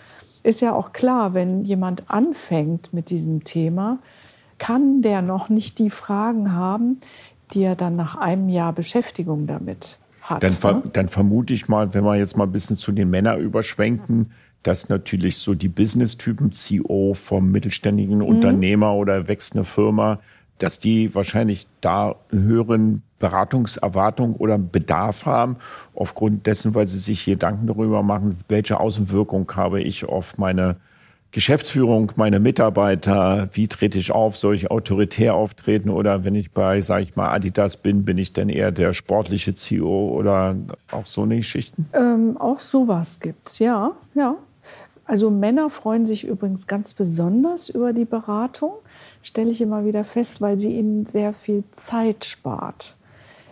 A: Ist ja auch klar, wenn jemand anfängt mit diesem Thema, kann der noch nicht die Fragen haben, die er dann nach einem Jahr Beschäftigung damit hat.
B: Dann, ver ne? dann vermute ich mal, wenn wir jetzt mal ein bisschen zu den Männern überschwenken, dass natürlich so die Business-Typen, CEO vom mittelständigen mhm. Unternehmer oder wächst eine Firma, dass die wahrscheinlich da einen höheren Beratungserwartung oder Bedarf haben, aufgrund dessen, weil sie sich Gedanken darüber machen, welche Außenwirkung habe ich auf meine Geschäftsführung, meine Mitarbeiter, wie trete ich auf, soll ich autoritär auftreten oder wenn ich bei, sage ich mal, Adidas bin, bin ich dann eher der sportliche CEO oder auch so eine Geschichten?
A: Ähm, auch sowas gibt's, ja, ja. Also Männer freuen sich übrigens ganz besonders über die Beratung, stelle ich immer wieder fest, weil sie ihnen sehr viel Zeit spart.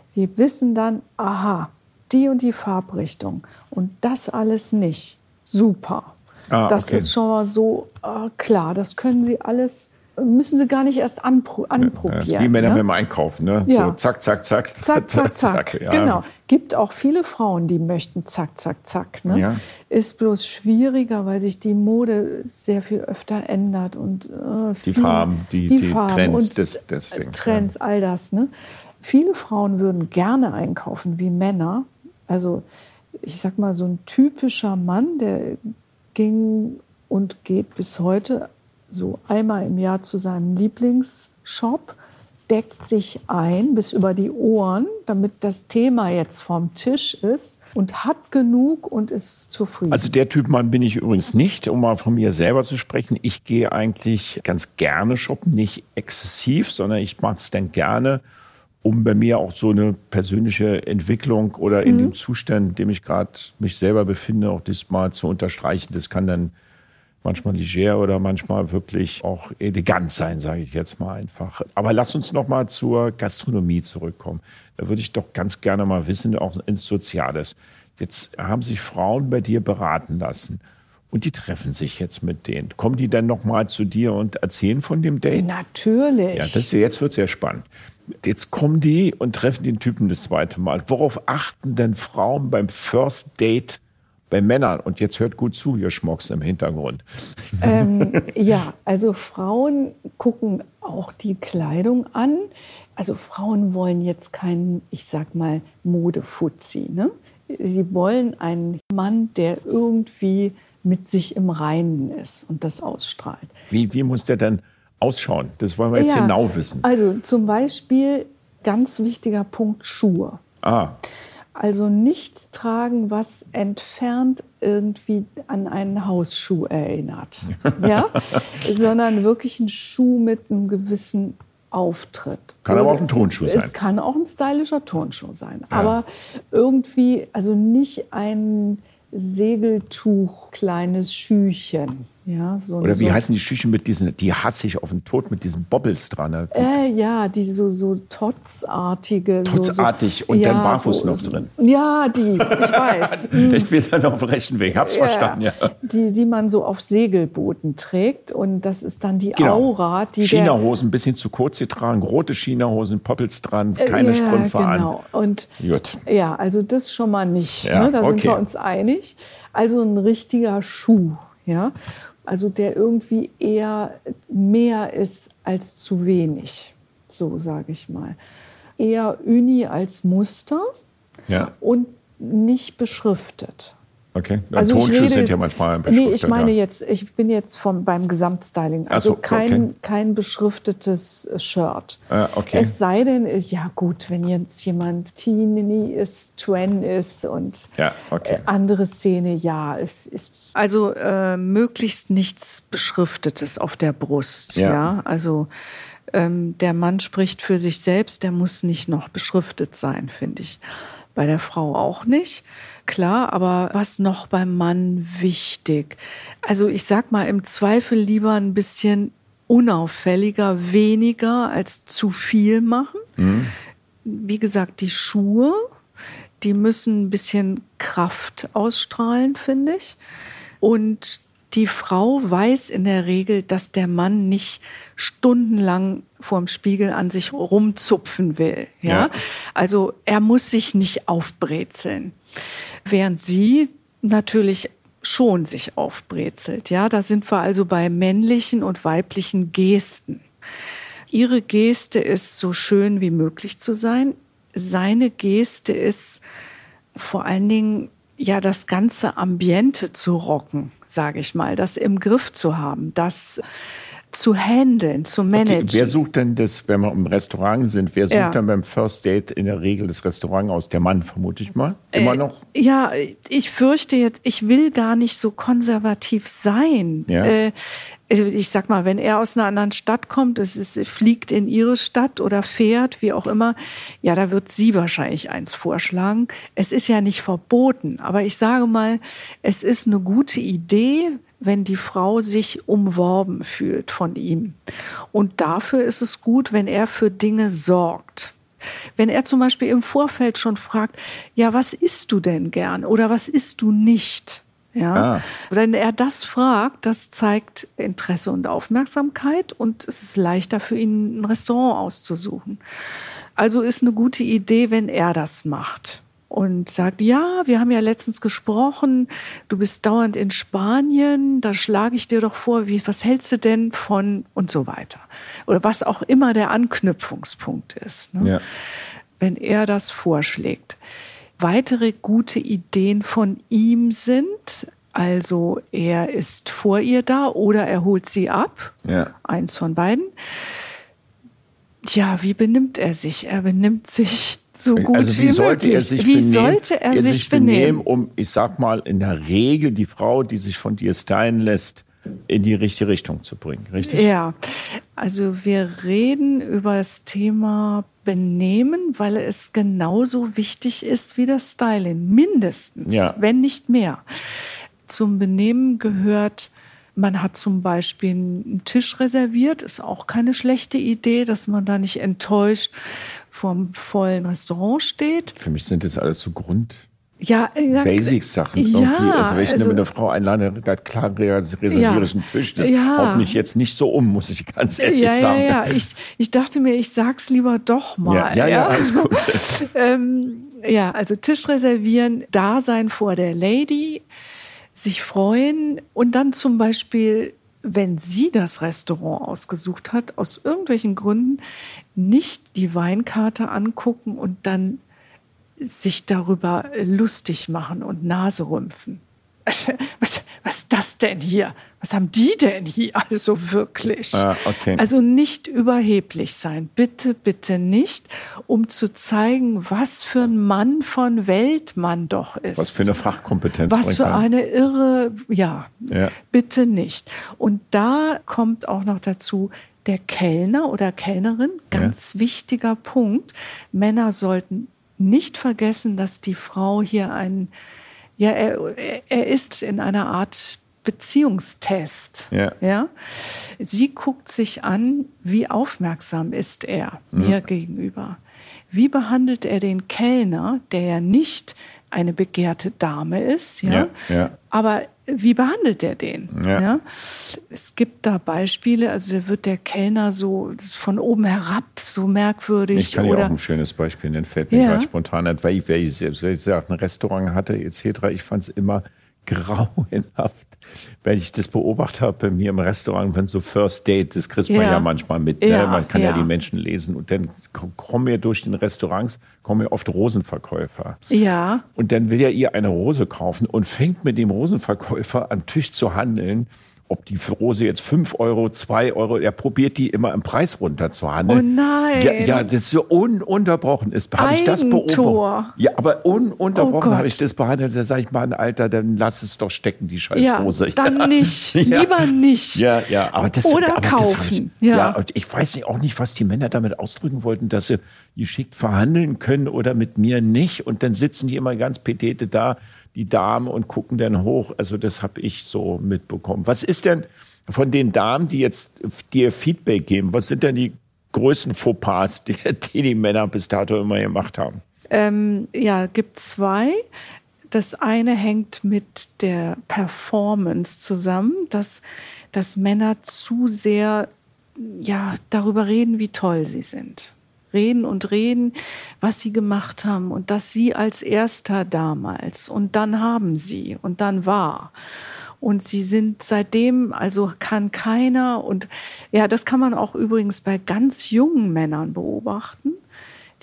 A: Sie wissen dann, aha, die und die Farbrichtung und das alles nicht. Super. Ah, das okay. ist schon mal so äh, klar. Das können Sie alles müssen sie gar nicht erst anpro anprobieren.
B: Ja, wie Männer ne? beim Einkaufen, ne? Ja. So zack, zack, zack. [LAUGHS]
A: Zack, zack, zack. Ja. Genau. Gibt auch viele Frauen, die möchten zack, zack, zack. Ne? Ja. Ist bloß schwieriger, weil sich die Mode sehr viel öfter ändert. Und,
B: äh, die Farben, die, die, die Farben Trends des, des
A: Dings. Trends, all das. Ne? Viele Frauen würden gerne einkaufen wie Männer. Also ich sag mal, so ein typischer Mann, der ging und geht bis heute so einmal im Jahr zu seinem Lieblingsshop, deckt sich ein bis über die Ohren, damit das Thema jetzt vom Tisch ist und hat genug und ist zufrieden.
B: Also der Typ Mann bin ich übrigens nicht, um mal von mir selber zu sprechen. Ich gehe eigentlich ganz gerne shoppen, nicht exzessiv, sondern ich mache es dann gerne, um bei mir auch so eine persönliche Entwicklung oder in mhm. dem Zustand, in dem ich gerade mich selber befinde, auch das mal zu unterstreichen. Das kann dann manchmal leger oder manchmal wirklich auch elegant sein, sage ich jetzt mal einfach. Aber lass uns noch mal zur Gastronomie zurückkommen. Da würde ich doch ganz gerne mal wissen, auch ins Soziales. Jetzt haben sich Frauen bei dir beraten lassen und die treffen sich jetzt mit denen. Kommen die dann noch mal zu dir und erzählen von dem Date?
A: Natürlich.
B: Ja, das jetzt wird sehr spannend. Jetzt kommen die und treffen den Typen das zweite Mal. Worauf achten denn Frauen beim First Date bei Männern, und jetzt hört gut zu, ihr Schmocks im Hintergrund.
A: Ähm, [LAUGHS] ja, also Frauen gucken auch die Kleidung an. Also Frauen wollen jetzt keinen, ich sag mal, Modefuzzi. Ne? Sie wollen einen Mann, der irgendwie mit sich im Reinen ist und das ausstrahlt.
B: Wie, wie muss der denn ausschauen? Das wollen wir jetzt ja, genau wissen.
A: Also zum Beispiel ganz wichtiger Punkt Schuhe. Ah. Also nichts tragen, was entfernt irgendwie an einen Hausschuh erinnert, [LAUGHS] ja? sondern wirklich ein Schuh mit einem gewissen Auftritt.
B: Kann aber auch ein Tonschuh sein.
A: Es kann auch ein stylischer Tonschuh sein, ja. aber irgendwie, also nicht ein Segeltuch, kleines Schüchen. Ja,
B: so Oder wie so heißen die Schüchen mit diesen, die hasse ich auf den Tod, mit diesen Bobbles dran? Ne?
A: Äh, ja, die so, so Totzartige.
B: Totzartig
A: so,
B: und ja, dann barfuß so, noch drin.
A: Ja, die, ich weiß. [LAUGHS]
B: ich will dann auf dem rechten Weg, hab's ja, verstanden, ja.
A: Die, die man so auf Segelbooten trägt und das ist dann die genau. Aura. Die
B: Chinahosen, ein bisschen zu kurz sie tragen, rote Chinahosen, Poppels dran, keine äh, ja, Strümpfe genau.
A: an. Und, Gut. Ja, also das schon mal nicht, ne? da okay. sind wir uns einig. Also ein richtiger Schuh, ja. Also der irgendwie eher mehr ist als zu wenig, so sage ich mal. Eher Uni als Muster ja. und nicht beschriftet.
B: Okay, also Tonschuhe sind ja manchmal
A: beschriftet. Nee, ich meine ja. jetzt, ich bin jetzt vom, beim Gesamtstyling. Also so, kein, okay. kein beschriftetes Shirt.
B: Ah, okay.
A: Es sei denn, ja gut, wenn jetzt jemand Teenie ist, Twen ist und
B: ja, okay.
A: andere Szene, ja. Es ist also äh, möglichst nichts Beschriftetes auf der Brust. Ja, ja? also ähm, der Mann spricht für sich selbst, der muss nicht noch beschriftet sein, finde ich. Bei der Frau auch nicht klar, aber was noch beim Mann wichtig? Also ich sag mal im Zweifel lieber ein bisschen unauffälliger, weniger als zu viel machen. Mhm. Wie gesagt, die Schuhe, die müssen ein bisschen Kraft ausstrahlen, finde ich. Und die Frau weiß in der Regel, dass der Mann nicht stundenlang vorm Spiegel an sich rumzupfen will. Ja? ja? Also er muss sich nicht aufbrezeln. Während sie natürlich schon sich aufbrezelt. Ja, da sind wir also bei männlichen und weiblichen Gesten. Ihre Geste ist so schön wie möglich zu sein. Seine Geste ist vor allen Dingen ja das ganze Ambiente zu rocken, sage ich mal, das im Griff zu haben, das zu handeln, zu managen.
B: Okay, wer sucht denn das, wenn wir im Restaurant sind, wer sucht ja. dann beim First Date in der Regel das Restaurant aus? Der Mann, vermute ich mal. Immer äh, noch?
A: Ja, ich fürchte jetzt, ich will gar nicht so konservativ sein. Ja. Äh, ich sag mal, wenn er aus einer anderen Stadt kommt, es ist, fliegt in ihre Stadt oder fährt, wie auch immer, ja, da wird sie wahrscheinlich eins vorschlagen. Es ist ja nicht verboten, aber ich sage mal, es ist eine gute Idee, wenn die Frau sich umworben fühlt von ihm. Und dafür ist es gut, wenn er für Dinge sorgt. Wenn er zum Beispiel im Vorfeld schon fragt, ja, was isst du denn gern oder was isst du nicht? Ja, ah. wenn er das fragt, das zeigt Interesse und Aufmerksamkeit und es ist leichter für ihn, ein Restaurant auszusuchen. Also ist eine gute Idee, wenn er das macht und sagt, ja, wir haben ja letztens gesprochen, du bist dauernd in Spanien, da schlage ich dir doch vor, wie, was hältst du denn von und so weiter. Oder was auch immer der Anknüpfungspunkt ist. Ne? Ja. Wenn er das vorschlägt. Weitere gute Ideen von ihm sind, also er ist vor ihr da oder er holt sie ab. Ja. Eins von beiden. Ja, wie benimmt er sich? Er benimmt sich so gut
B: also wie,
A: wie
B: sollte
A: möglich.
B: er sich
A: wie
B: benehmen,
A: sollte er, er sich benehmen? benehmen,
B: um, ich sag mal, in der Regel die Frau, die sich von dir stylen lässt, in die richtige Richtung zu bringen, richtig?
A: Ja, also wir reden über das Thema Benehmen, weil es genauso wichtig ist wie das Styling, mindestens, ja. wenn nicht mehr. Zum Benehmen gehört man hat zum Beispiel einen Tisch reserviert, ist auch keine schlechte Idee, dass man da nicht enttäuscht vorm vollen Restaurant steht.
B: Für mich sind das alles so Grund.
A: Ja, ja
B: Basics-Sachen. Ja, also wenn ich also, eine Frau einlade, klar reserviere ja, ich einen Tisch. Das ja. haut mich jetzt nicht so um, muss ich ganz ehrlich
A: ja,
B: sagen.
A: Ja, ja, ich, ich dachte mir, ich sag's lieber doch mal.
B: Ja, ja, ja alles gut. [LAUGHS]
A: ähm, ja, also Tisch reservieren, da sein vor der Lady, sich freuen und dann zum Beispiel wenn sie das Restaurant ausgesucht hat, aus irgendwelchen Gründen nicht die Weinkarte angucken und dann sich darüber lustig machen und Nase rümpfen. [LAUGHS] Was, was ist das denn hier? Was haben die denn hier? [LAUGHS] Also wirklich.
B: Ah, okay.
A: Also nicht überheblich sein. Bitte, bitte nicht, um zu zeigen, was für ein Mann von Welt man doch ist.
B: Was für eine Fachkompetenz.
A: Was für eine irre, ja, ja, bitte nicht. Und da kommt auch noch dazu, der Kellner oder Kellnerin, ganz ja. wichtiger Punkt. Männer sollten nicht vergessen, dass die Frau hier einen ja, er, er ist in einer Art Beziehungstest. Ja. ja. Sie guckt sich an, wie aufmerksam ist er mir mhm. gegenüber. Wie behandelt er den Kellner, der ja nicht eine begehrte Dame ist, ja, ja, ja. aber wie behandelt er den? Ja. ja. Es gibt da Beispiele, also da wird der Kellner so von oben herab so merkwürdig.
B: Ich kann ja auch ein schönes Beispiel nennen, fällt mir gerade spontan ein, weil ich, weil ich, ich ein Restaurant hatte etc., ich fand es immer [LAUGHS] grauenhaft, wenn ich das beobachtet habe bei mir im Restaurant, wenn so First Date, das kriegt man ja, ja manchmal mit, ne? ja, man kann ja. ja. die Menschen lesen und dann kommen ja durch den Restaurants, kommen ja oft Rosenverkäufer.
A: Ja.
B: Und dann will ja ihr eine Rose kaufen und fängt mit dem Rosenverkäufer am Tisch zu handeln ob die Rose jetzt 5 Euro, 2 Euro, er probiert die immer im Preis runterzuhandeln.
A: Oh nein.
B: Ja, ja das so ununterbrochen ist. Habe ich das beobachtet? Ja, aber ununterbrochen oh habe ich das behandelt. Da sage ich mal, Alter, dann lass es doch stecken, die scheiß ja, Rose.
A: Dann ja. nicht. [LAUGHS] Lieber nicht.
B: Ja, ja. Aber das,
A: Oder
B: aber
A: kaufen.
B: Das ich, ja. ja, ich weiß auch nicht, was die Männer damit ausdrücken wollten, dass sie geschickt verhandeln können oder mit mir nicht. Und dann sitzen die immer ganz petete da die Damen und gucken dann hoch. Also das habe ich so mitbekommen. Was ist denn von den Damen, die jetzt dir Feedback geben, was sind denn die größten Fauxpas, [LAUGHS] die die, Männer bis dato immer gemacht haben?
A: Ähm, ja, gibt zwei. Das eine hängt mit der Performance zusammen, dass, dass Männer zu sehr ja, darüber reden, wie toll sie sind reden und reden, was sie gemacht haben und dass sie als erster damals und dann haben sie und dann war. Und sie sind seitdem, also kann keiner, und ja, das kann man auch übrigens bei ganz jungen Männern beobachten,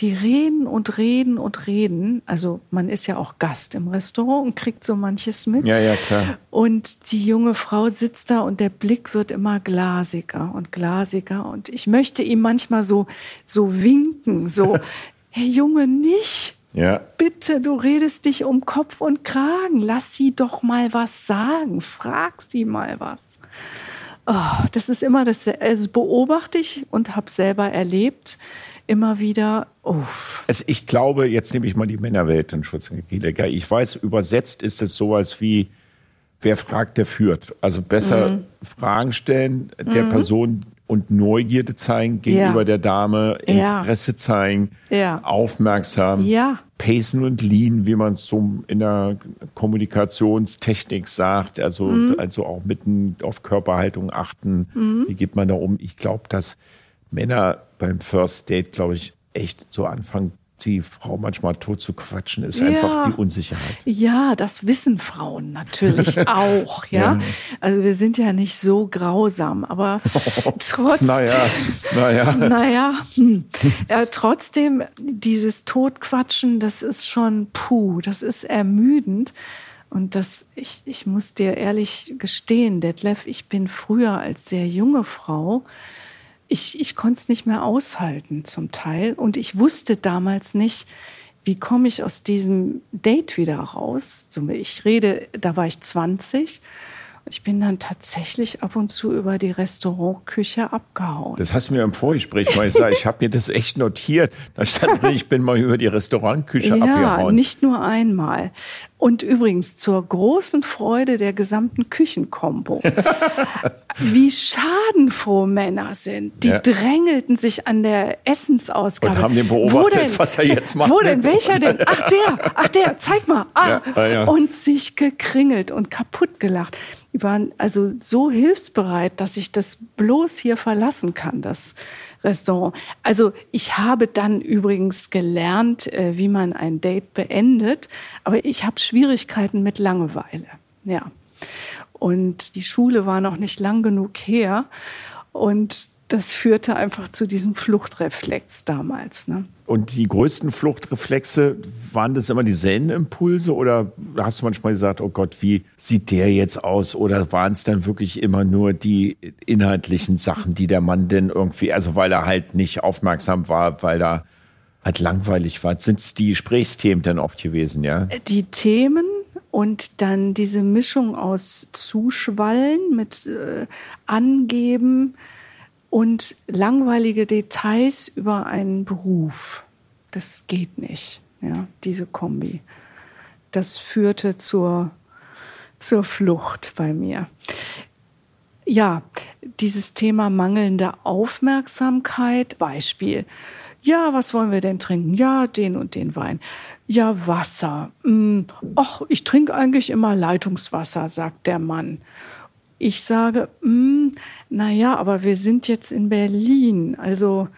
A: die reden und reden und reden. Also man ist ja auch Gast im Restaurant und kriegt so manches mit.
B: Ja, ja, klar.
A: Und die junge Frau sitzt da und der Blick wird immer glasiger und glasiger. Und ich möchte ihm manchmal so, so winken, so, [LAUGHS] hey Junge, nicht.
B: Ja.
A: Bitte, du redest dich um Kopf und Kragen. Lass sie doch mal was sagen. Frag sie mal was. Oh, das ist immer das, also beobachte ich und habe selber erlebt immer wieder. Oh.
B: Also ich glaube, jetzt nehme ich mal die Männerwelt in Schutz. Ich weiß, übersetzt ist es sowas wie, wer fragt, der führt. Also besser mhm. Fragen stellen der mhm. Person und Neugierde zeigen gegenüber ja. der Dame, Interesse ja. zeigen, ja. aufmerksam, pacen und lean, wie man so in der Kommunikationstechnik sagt. Also, mhm. also auch mitten auf Körperhaltung achten. Mhm. Wie geht man da um? Ich glaube, dass Männer beim First Date, glaube ich, echt so anfangen, die Frau manchmal tot zu quatschen, ist ja. einfach die Unsicherheit.
A: Ja, das wissen Frauen natürlich [LAUGHS] auch, ja? ja? Also wir sind ja nicht so grausam, aber [LAUGHS] trotzdem.
B: naja, naja. [LAUGHS]
A: naja, hm. ja, trotzdem, dieses Totquatschen, das ist schon puh, das ist ermüdend. Und das, ich, ich muss dir ehrlich gestehen, Detlef, ich bin früher als sehr junge Frau ich, ich konnte es nicht mehr aushalten zum Teil. Und ich wusste damals nicht, wie komme ich aus diesem Date wieder raus. So, ich rede, da war ich 20 ich bin dann tatsächlich ab und zu über die Restaurantküche abgehauen.
B: Das hast du mir im Vorgespräch mal gesagt. Ich habe mir das echt notiert. Da stand drin, ich bin mal über die Restaurantküche ja, abgehauen.
A: Ja, nicht nur einmal. Und übrigens zur großen Freude der gesamten Küchenkombo. [LAUGHS] wie schadenfroh Männer sind. Die ja. drängelten sich an der Essensausgabe.
B: Und haben den beobachtet, denn, was er jetzt macht.
A: Wo denn? Welcher denn? Ach der, ach der, zeig mal. Ah. Ja, und sich gekringelt und kaputt gelacht die waren also so hilfsbereit, dass ich das bloß hier verlassen kann, das Restaurant. Also ich habe dann übrigens gelernt, äh, wie man ein Date beendet, aber ich habe Schwierigkeiten mit Langeweile. Ja. Und die Schule war noch nicht lang genug her und das führte einfach zu diesem Fluchtreflex damals. Ne?
B: Und die größten Fluchtreflexe, waren das immer dieselben Impulse oder hast du manchmal gesagt, oh Gott, wie sieht der jetzt aus? Oder waren es dann wirklich immer nur die inhaltlichen Sachen, die der Mann denn irgendwie, also weil er halt nicht aufmerksam war, weil er halt langweilig war? Sind es die Gesprächsthemen dann oft gewesen, ja?
A: Die Themen und dann diese Mischung aus Zuschwallen mit äh, Angeben, und langweilige Details über einen Beruf. Das geht nicht, ja, diese Kombi. Das führte zur, zur Flucht bei mir. Ja, dieses Thema mangelnde Aufmerksamkeit, Beispiel. Ja, was wollen wir denn trinken? Ja, den und den Wein. Ja, Wasser. Hm, ach, ich trinke eigentlich immer Leitungswasser, sagt der Mann. Ich sage, hm, naja, aber wir sind jetzt in Berlin. Also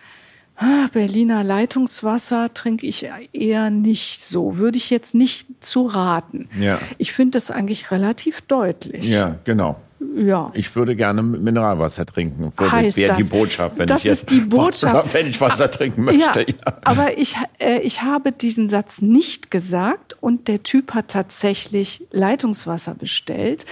A: Berliner Leitungswasser trinke ich eher nicht so. Würde ich jetzt nicht zu raten.
B: Ja.
A: Ich finde das eigentlich relativ deutlich.
B: Ja, genau.
A: Ja.
B: Ich würde gerne Mineralwasser trinken. Wäre die Botschaft, wenn
A: das
B: ich jetzt [LAUGHS]
A: Botschaft.
B: Wasser, wenn ich Wasser trinken möchte. Ja,
A: ja. Aber ich, äh, ich habe diesen Satz nicht gesagt und der Typ hat tatsächlich Leitungswasser bestellt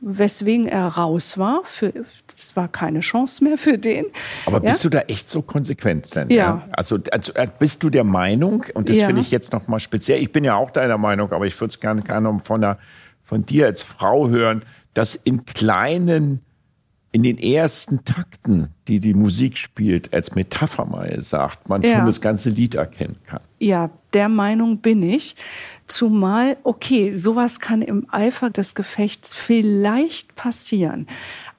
A: weswegen er raus war. Für, das war keine Chance mehr für den.
B: Aber bist ja? du da echt so konsequent denn? Ja. Also, also, äh, bist du der Meinung, und das ja. finde ich jetzt nochmal speziell, ich bin ja auch deiner Meinung, aber ich würde es gerne, gerne von, der, von dir als Frau hören, dass in kleinen in den ersten Takten, die die Musik spielt, als Metapher mal sagt, man ja. schon das ganze Lied erkennen kann.
A: Ja, der Meinung bin ich. Zumal, okay, sowas kann im Eifer des Gefechts vielleicht passieren.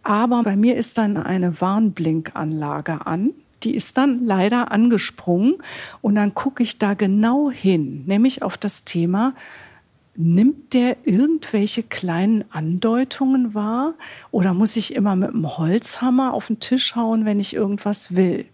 A: Aber bei mir ist dann eine Warnblinkanlage an. Die ist dann leider angesprungen und dann gucke ich da genau hin, nämlich auf das Thema Nimmt der irgendwelche kleinen Andeutungen wahr? Oder muss ich immer mit dem Holzhammer auf den Tisch hauen, wenn ich irgendwas will?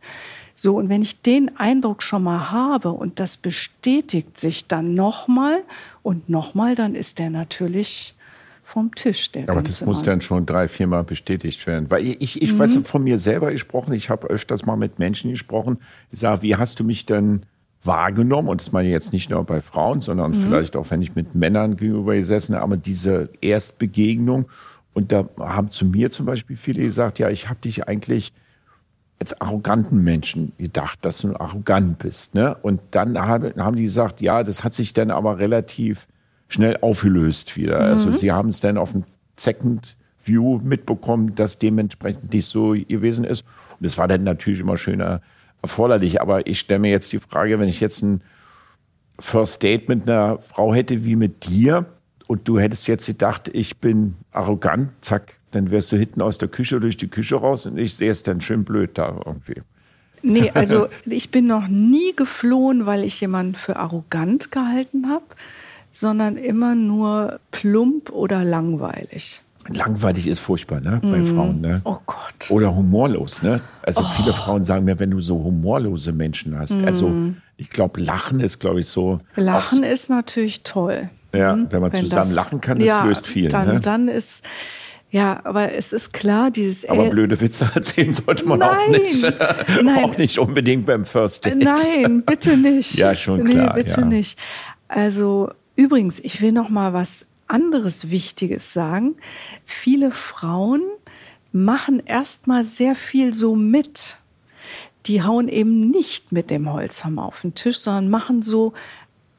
A: So, und wenn ich den Eindruck schon mal habe und das bestätigt sich dann nochmal und nochmal, dann ist der natürlich vom Tisch. Der
B: Aber das muss dann schon drei, viermal bestätigt werden. Weil ich, ich, ich mhm. weiß von mir selber gesprochen, ich habe öfters mal mit Menschen gesprochen, ich sage, wie hast du mich denn wahrgenommen, und das meine ich jetzt nicht nur bei Frauen, sondern mhm. vielleicht auch, wenn ich mit Männern gegenüber gesessen habe, diese Erstbegegnung. Und da haben zu mir zum Beispiel viele gesagt, ja, ich habe dich eigentlich als arroganten Menschen gedacht, dass du arrogant bist. Ne? Und dann haben die gesagt, ja, das hat sich dann aber relativ schnell aufgelöst wieder. Also mhm. Also sie haben es dann auf dem Second View mitbekommen, dass dementsprechend nicht so gewesen ist. Und es war dann natürlich immer schöner erforderlich. Aber ich stelle mir jetzt die Frage, wenn ich jetzt ein First Date mit einer Frau hätte wie mit dir und du hättest jetzt gedacht, ich bin arrogant, zack, dann wärst du hinten aus der Küche durch die Küche raus und ich sehe es dann schön blöd da irgendwie.
A: Nee, [LAUGHS] also ich bin noch nie geflohen, weil ich jemanden für arrogant gehalten habe, sondern immer nur plump oder langweilig.
B: Langweilig ist furchtbar, ne? Bei mm. Frauen, ne?
A: Oh Gott.
B: Oder humorlos, ne? Also oh. viele Frauen sagen mir, wenn du so humorlose Menschen hast. Mm. Also ich glaube, Lachen ist, glaube ich, so.
A: Lachen ist natürlich toll.
B: Ja, mhm. wenn man wenn zusammen das, lachen kann, das ja, löst viel.
A: Dann,
B: ne?
A: dann ist ja, aber es ist klar, dieses.
B: Aber blöde Witze [LAUGHS] erzählen sollte man nein, auch nicht. [LAUGHS] Nein. auch nicht unbedingt beim First Date.
A: Nein, bitte nicht. [LAUGHS]
B: ja, schon klar.
A: Nee, bitte
B: ja.
A: nicht. Also übrigens, ich will noch mal was anderes Wichtiges sagen. Viele Frauen machen erstmal sehr viel so mit. Die hauen eben nicht mit dem Holzhammer auf den Tisch, sondern machen so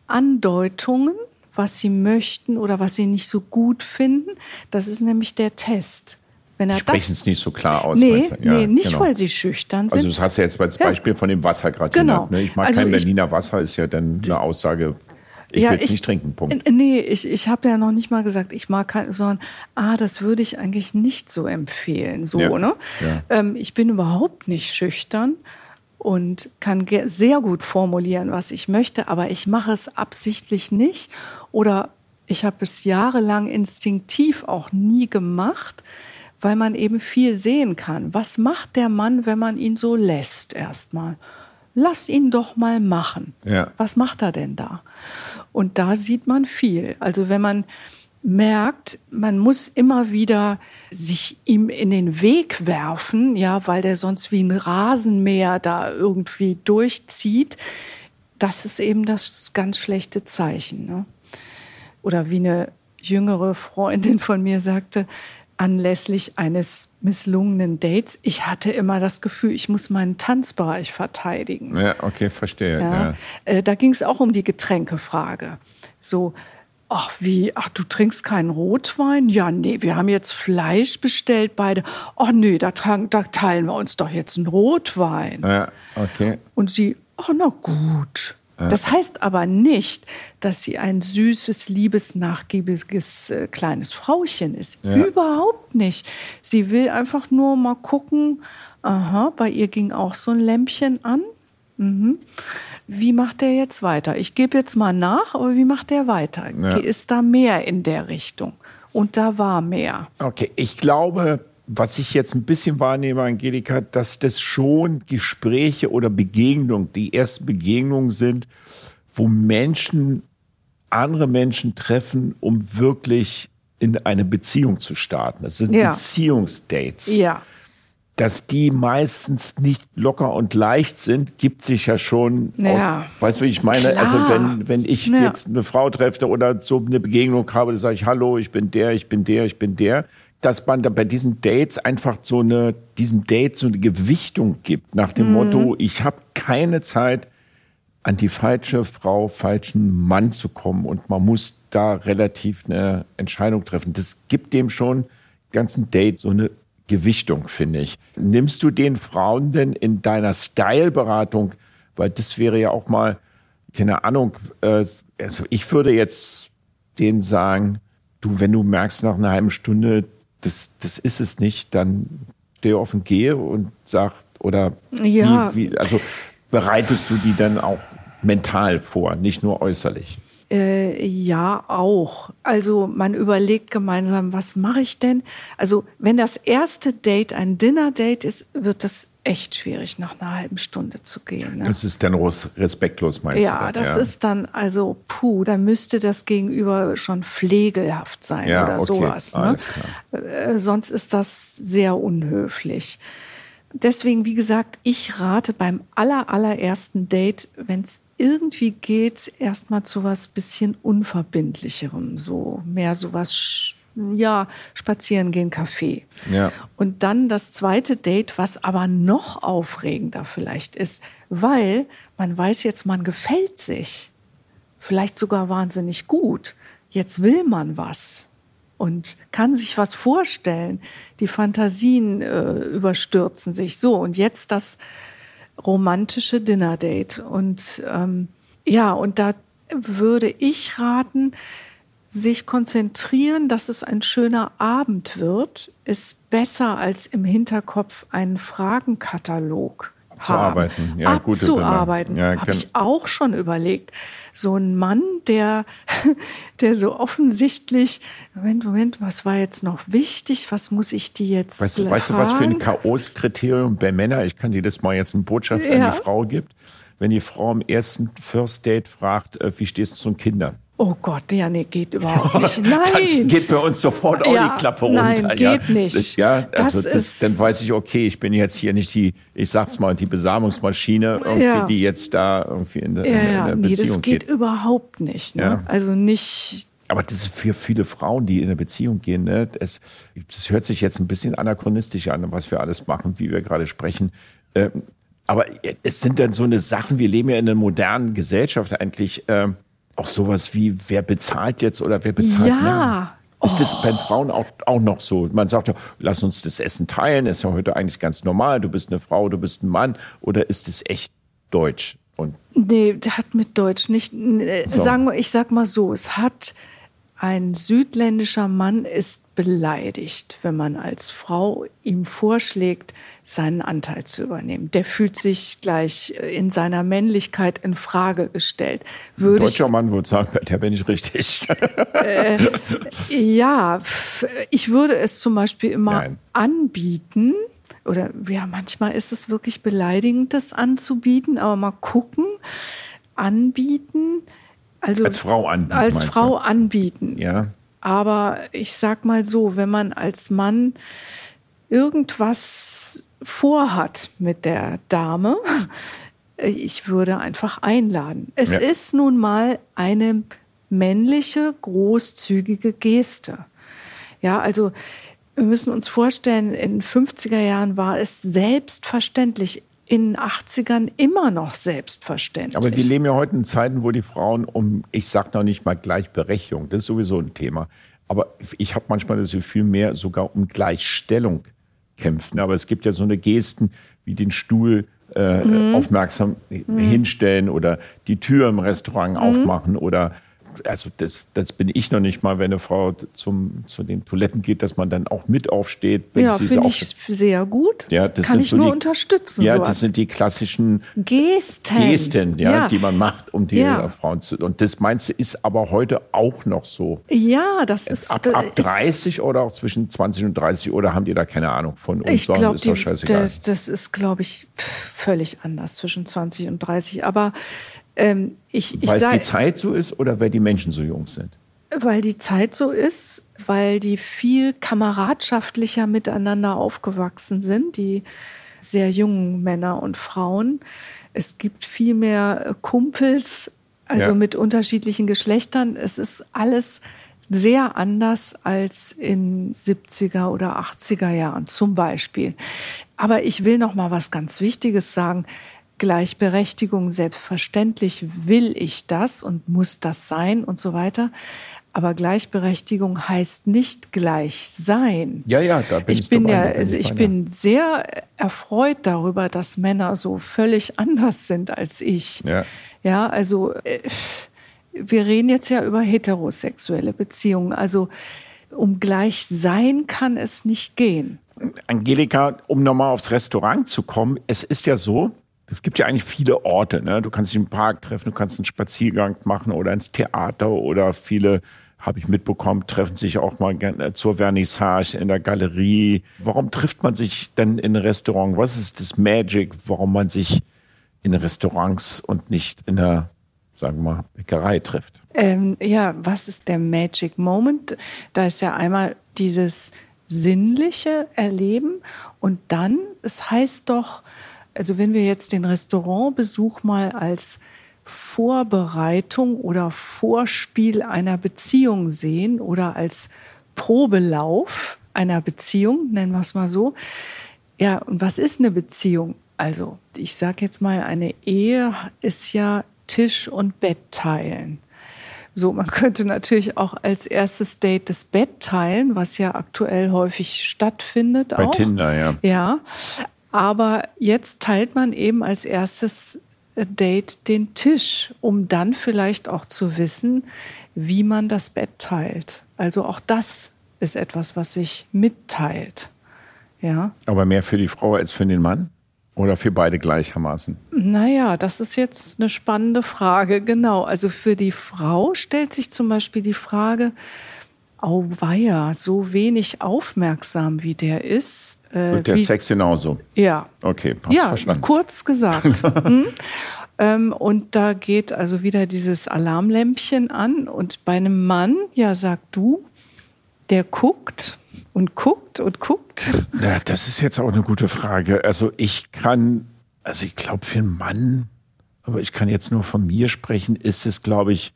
A: Andeutungen, was sie möchten oder was sie nicht so gut finden. Das ist nämlich der Test.
B: Wenn er sprechen es nicht so klar aus.
A: Nee, ja, nee nicht, genau. weil sie schüchtern sind.
B: Also das hast du jetzt als Beispiel ja. von dem Wasser gerade
A: genau. genannt.
B: Ne? Ich mag also kein Berliner Wasser, ist ja dann eine Aussage, ich ja, will es nicht trinken, Punkt.
A: Nee, ich, ich habe ja noch nicht mal gesagt, ich mag kein, sondern, ah, das würde ich eigentlich nicht so empfehlen. So, ja, ne? Ja. Ähm, ich bin überhaupt nicht schüchtern und kann sehr gut formulieren, was ich möchte, aber ich mache es absichtlich nicht oder ich habe es jahrelang instinktiv auch nie gemacht, weil man eben viel sehen kann. Was macht der Mann, wenn man ihn so lässt erstmal? lass ihn doch mal machen. Ja. Was macht er denn da? Und da sieht man viel. Also wenn man merkt, man muss immer wieder sich ihm in den Weg werfen, ja, weil der sonst wie ein Rasenmäher da irgendwie durchzieht, das ist eben das ganz schlechte Zeichen. Ne? Oder wie eine jüngere Freundin von mir sagte, anlässlich eines misslungenen Dates. Ich hatte immer das Gefühl, ich muss meinen Tanzbereich verteidigen.
B: Ja, okay, verstehe. Ja. Ja.
A: Äh, da ging es auch um die Getränkefrage. So, ach wie, ach du trinkst keinen Rotwein? Ja, nee, wir haben jetzt Fleisch bestellt beide. Ach nee, da, da teilen wir uns doch jetzt einen Rotwein.
B: Ja, okay.
A: Und sie, ach na gut. Das heißt aber nicht, dass sie ein süßes, liebes, nachgiebiges äh, kleines Frauchen ist. Ja. Überhaupt nicht. Sie will einfach nur mal gucken, aha, bei ihr ging auch so ein Lämpchen an. Mhm. Wie macht der jetzt weiter? Ich gebe jetzt mal nach, aber wie macht der weiter? Ja. Ist da mehr in der Richtung? Und da war mehr.
B: Okay, ich glaube, was ich jetzt ein bisschen wahrnehme, Angelika, dass das schon Gespräche oder Begegnungen, die ersten Begegnungen sind, wo Menschen andere Menschen treffen, um wirklich in eine Beziehung zu starten. Das sind ja. Beziehungsdates.
A: Ja.
B: Dass die meistens nicht locker und leicht sind, gibt sich ja schon.
A: Ja.
B: Auch, weißt du, wie ich meine? Klar. Also wenn, wenn ich ja. jetzt eine Frau treffe oder so eine Begegnung habe, dann sage ich, hallo, ich bin der, ich bin der, ich bin der dass man da bei diesen Dates einfach so eine, diesem Date so eine Gewichtung gibt, nach dem mhm. Motto, ich habe keine Zeit, an die falsche Frau, falschen Mann zu kommen und man muss da relativ eine Entscheidung treffen. Das gibt dem schon ganzen Date so eine Gewichtung, finde ich. Nimmst du den Frauen denn in deiner Styleberatung, weil das wäre ja auch mal, keine Ahnung, äh, also ich würde jetzt denen sagen, du, wenn du merkst nach einer halben Stunde, das, das ist es nicht, dann stehe auf und gehe und sag, oder
A: ja.
B: wie, wie, also bereitest du die dann auch mental vor, nicht nur äußerlich?
A: Äh, ja, auch. Also man überlegt gemeinsam, was mache ich denn? Also wenn das erste Date ein Dinner-Date ist, wird das echt schwierig, nach einer halben Stunde zu gehen. Ne?
B: Das ist dann respektlos, meinst
A: ja, du? Das ja, das ist dann, also puh, da müsste das Gegenüber schon pflegelhaft sein ja, oder okay, sowas. Ne? Äh, sonst ist das sehr unhöflich. Deswegen, wie gesagt, ich rate beim aller, allerersten Date, wenn es irgendwie geht es erstmal zu was bisschen Unverbindlicherem, so mehr so was, ja, spazieren gehen, Kaffee.
B: Ja.
A: Und dann das zweite Date, was aber noch aufregender vielleicht ist, weil man weiß jetzt, man gefällt sich. Vielleicht sogar wahnsinnig gut. Jetzt will man was und kann sich was vorstellen. Die Fantasien äh, überstürzen sich. So, und jetzt das romantische Dinner-Date. Und ähm, ja, und da würde ich raten, sich konzentrieren, dass es ein schöner Abend wird, ist besser als im Hinterkopf einen Fragenkatalog haben. Ja, abzuarbeiten.
B: Ja,
A: Habe ich auch schon überlegt. So ein Mann, der, [LAUGHS] der so offensichtlich, Moment, Moment, was war jetzt noch wichtig? Was muss ich die jetzt
B: Weißt, du, weißt du, was für ein Chaos-Kriterium bei Männern, ich kann dir das mal jetzt eine Botschaft ja. an die Frau gibt, wenn die Frau am ersten First Date fragt, äh, wie stehst du zu Kindern?
A: Oh Gott, ja, nee, geht [LAUGHS] überhaupt nicht. Nein.
B: dann geht bei uns sofort auch ja, die Klappe runter.
A: Nein, geht
B: ja.
A: nicht.
B: Ja, also das das, dann weiß ich, okay, ich bin jetzt hier nicht die, ich sag's mal, die Besamungsmaschine, ja. die jetzt da irgendwie in der,
A: ja,
B: in der
A: nee,
B: Beziehung
A: das geht,
B: geht.
A: überhaupt nicht. Ne? Also nicht.
B: Aber das ist für viele Frauen, die in eine Beziehung gehen, ne, das, das hört sich jetzt ein bisschen anachronistisch an, was wir alles machen, wie wir gerade sprechen. Ähm, aber es sind dann so eine Sachen, wir leben ja in einer modernen Gesellschaft eigentlich, ähm, auch sowas wie, wer bezahlt jetzt oder wer bezahlt
A: Ja.
B: mehr? Ist das bei Frauen auch, auch noch so? Man sagt ja, lass uns das Essen teilen, ist ja heute eigentlich ganz normal. Du bist eine Frau, du bist ein Mann. Oder ist es echt deutsch? Und
A: Nee, der hat mit Deutsch nicht. äh,
B: So.
A: Sagen ich sag mal so, es hat ein südländischer Mann ist beleidigt, wenn man als Frau ihm vorschlägt, seinen Anteil zu übernehmen. Der fühlt sich gleich äh, in seiner Männlichkeit in Frage gestellt.
B: ein
A: Würde ich
B: deutscher Mann würde sagen, der bin ich richtig. [LAUGHS]
A: Ja, pf, ich würde es zum Beispiel immer
B: Nein.
A: anbieten. Oder ja, manchmal ist es wirklich beleidigend, das anzubieten, aber mal gucken, anbieten. Also
B: Als Frau anbieten,
A: Als Frau anbieten.
B: ja.
A: Aber ich sag mal so, wenn man als Mann irgendwas vorhat mit der Dame, ich würde einfach einladen. Es
B: Ja.
A: ist nun mal eine männliche, großzügige Geste. Ja, also wir müssen uns vorstellen, in den 50er Jahren war es selbstverständlich, in den 80ern immer noch selbstverständlich.
B: Aber wir leben ja heute in Zeiten, wo die Frauen um, ich sag noch nicht mal Gleichberechtigung, das ist sowieso ein Thema. Aber ich habe manchmal das Gefühl, mehr sogar um Gleichstellung kämpfen. Aber es gibt ja so eine Gesten wie den Stuhl äh,
A: Mhm.
B: aufmerksam hinstellen oder die Tür im Restaurant
A: Mhm.
B: aufmachen oder also das, das bin ich noch nicht mal, wenn eine Frau zum, zu den Toiletten geht, dass man dann auch mit aufsteht. Wenn
A: ja, finde ich sehr gut.
B: ja, das
A: Kann
B: sind
A: ich
B: so
A: nur
B: die,
A: unterstützen.
B: Ja,
A: sowas.
B: das sind die klassischen
A: Gesten.
B: Gesten, ja,
A: ja.
B: die man macht, um die
A: Ja.
B: Frauen zu. Und das meinst du, ist aber heute auch noch so.
A: Ja, das ist.
B: Ab, ab
A: ist
B: 30 oder auch zwischen 20 und 30 oder haben die da keine Ahnung von uns?
A: ich glaube,
B: ist
A: das, das ist, glaube ich, völlig anders zwischen 20 und 30. Aber ähm, ich, ich
B: weil es die Zeit so ist oder weil die Menschen so jung sind?
A: weil die Zeit so ist, weil die viel kameradschaftlicher miteinander aufgewachsen sind, die sehr jungen Männer und Frauen. Es gibt viel mehr äh, Kumpels, also
B: Ja.
A: mit unterschiedlichen Geschlechtern. Es ist alles sehr anders als in 70er oder 80er Jahren zum Beispiel. Aber ich will noch mal was ganz Wichtiges sagen. Gleichberechtigung, selbstverständlich will ich das und muss das sein und so weiter. Aber Gleichberechtigung heißt nicht gleich sein.
B: Ja, ja, da bin ich,
A: Ich bin
B: dabei,
A: ja, also
B: ich
A: bin sehr erfreut darüber, dass Männer so völlig [LAUGHS] anders sind als ich.
B: Ja.
A: Ja, also äh, wir reden jetzt ja über heterosexuelle Beziehungen. Also um gleich sein kann es nicht gehen.
B: Angelika, um nochmal aufs Restaurant zu kommen, es ist ja so, es gibt ja eigentlich viele Orte. Ne? Du kannst dich im Park treffen, du kannst einen Spaziergang machen oder ins Theater oder viele, habe ich mitbekommen, treffen sich auch mal gerne zur Vernissage in der Galerie. Warum trifft man sich denn in Restaurant? Was ist das Magic, warum man sich in Restaurants und nicht in einer, sagen wir mal, Bäckerei trifft?
A: Ähm, ja, was ist der Magic Moment? Da ist ja einmal dieses sinnliche Erleben und dann, es heißt doch, also wenn wir jetzt den Restaurantbesuch mal als Vorbereitung oder Vorspiel einer Beziehung sehen oder als Probelauf einer Beziehung, nennen wir es mal so. Ja, und was ist eine Beziehung? Also, ich sage jetzt mal, eine Ehe ist ja Tisch und Bett teilen. So, man könnte natürlich auch als erstes Date das Bett teilen, was ja aktuell häufig stattfindet.
B: Bei
A: auch.
B: Tinder, ja.
A: Ja, aber jetzt teilt man eben als erstes Date den Tisch, um dann vielleicht auch zu wissen, wie man das Bett teilt. Also auch das ist etwas, was sich mitteilt. Ja.
B: Aber mehr für die Frau als für den Mann? Oder für beide gleichermaßen?
A: Naja, das ist jetzt eine spannende Frage, genau. Also für die Frau stellt sich zum Beispiel die Frage, auweia, so wenig aufmerksam wie der ist.
B: Äh, Und der
A: wie,
B: Sex genauso?
A: Ja.
B: Okay,
A: ja, verstanden. kurz gesagt. [LAUGHS] hm? ähm, und da geht also wieder dieses Alarmlämpchen an. Und bei einem Mann, ja, sag du, der guckt und guckt und guckt. [LAUGHS]
B: Ja, das ist jetzt auch eine gute Frage. Also ich kann, also ich glaube für einen Mann, aber ich kann jetzt nur von mir sprechen, ist es, glaube ich,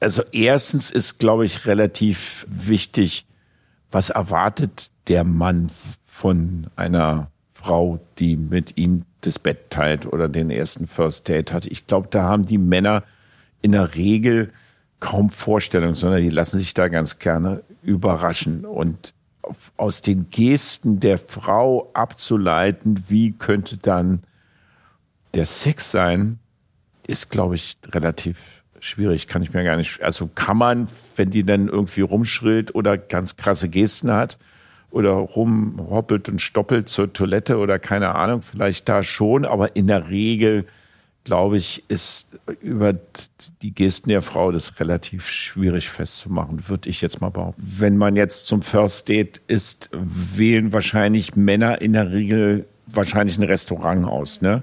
B: also erstens ist, glaube ich, relativ wichtig, was erwartet der Mann von einer Frau, die mit ihm das Bett teilt oder den ersten First Date hat. Ich glaube, da haben die Männer in der Regel kaum Vorstellungen, sondern die lassen sich da ganz gerne überraschen. Und aus den Gesten der Frau abzuleiten, wie könnte dann der Sex sein, ist, glaube ich, relativ schwierig. Kann ich mir gar nicht. Also kann man, wenn die dann irgendwie rumschrillt oder ganz krasse Gesten hat oder rumhoppelt und stoppelt zur Toilette oder keine Ahnung, vielleicht da schon, aber in der Regel glaube ich, ist über die Gesten der Frau das relativ schwierig festzumachen, würde ich jetzt mal behaupten. Wenn man jetzt zum First Date ist, wählen wahrscheinlich Männer in der Regel wahrscheinlich ein Restaurant aus, ne?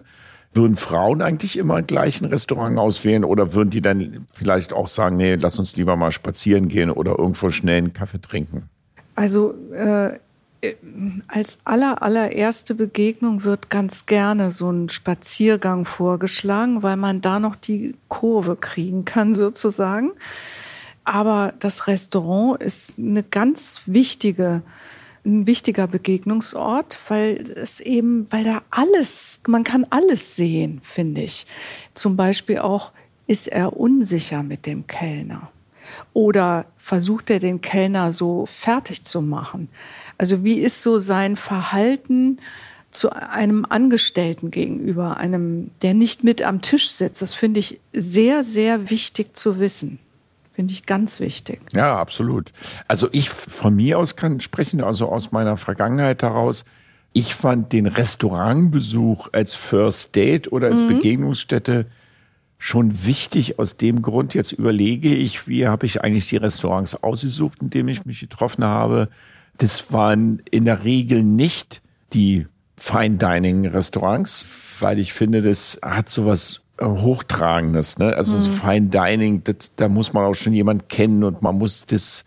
B: Würden Frauen eigentlich immer gleich ein Restaurant auswählen oder würden die dann vielleicht auch sagen, nee, lass uns lieber mal spazieren gehen oder irgendwo schnell einen Kaffee trinken?
A: Also äh, als aller, allererste Begegnung wird ganz gerne so ein Spaziergang vorgeschlagen, weil man da noch die Kurve kriegen kann [LAUGHS] sozusagen. Aber das Restaurant ist eine ganz wichtige, ein wichtiger Begegnungsort, weil es eben, weil da alles, man kann alles sehen, finde ich. Zum Beispiel auch, ist er unsicher mit dem Kellner? Oder versucht er den Kellner so fertig zu machen? Also wie ist so sein Verhalten zu einem Angestellten gegenüber, einem, der nicht mit am Tisch sitzt? Das finde ich sehr, sehr wichtig zu wissen. Finde ich ganz wichtig.
B: Ja, absolut. Also ich von mir aus kann sprechen, also aus meiner Vergangenheit heraus. Ich fand den Restaurantbesuch als First Date oder als mhm. Begegnungsstätte schon wichtig. Aus dem Grund jetzt überlege ich, wie habe ich eigentlich die Restaurants ausgesucht, in denen ich mich getroffen habe. Das waren in der Regel nicht die Fine Dining Restaurants, weil ich finde, das hat sowas äh, Hochtragendes. Ne? Also mhm. Fine Dining, das, da muss man auch schon jemand kennen und man muss das,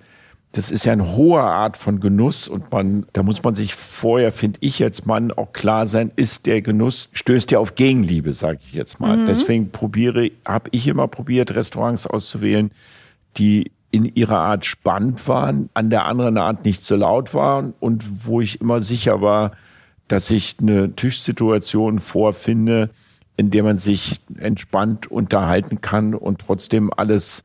B: das ist ja eine hohe Art von Genuss und man, da muss man sich vorher, finde ich jetzt Mann, auch klar sein, ist der Genuss, stößt ja auf Gegenliebe, sage ich jetzt mal. Mhm. Deswegen probiere, habe ich immer probiert, Restaurants auszuwählen, die in ihrer Art spannend waren, an der anderen Art nicht so laut waren und wo ich immer sicher war, dass ich eine Tischsituation vorfinde, in der man sich entspannt unterhalten kann und trotzdem alles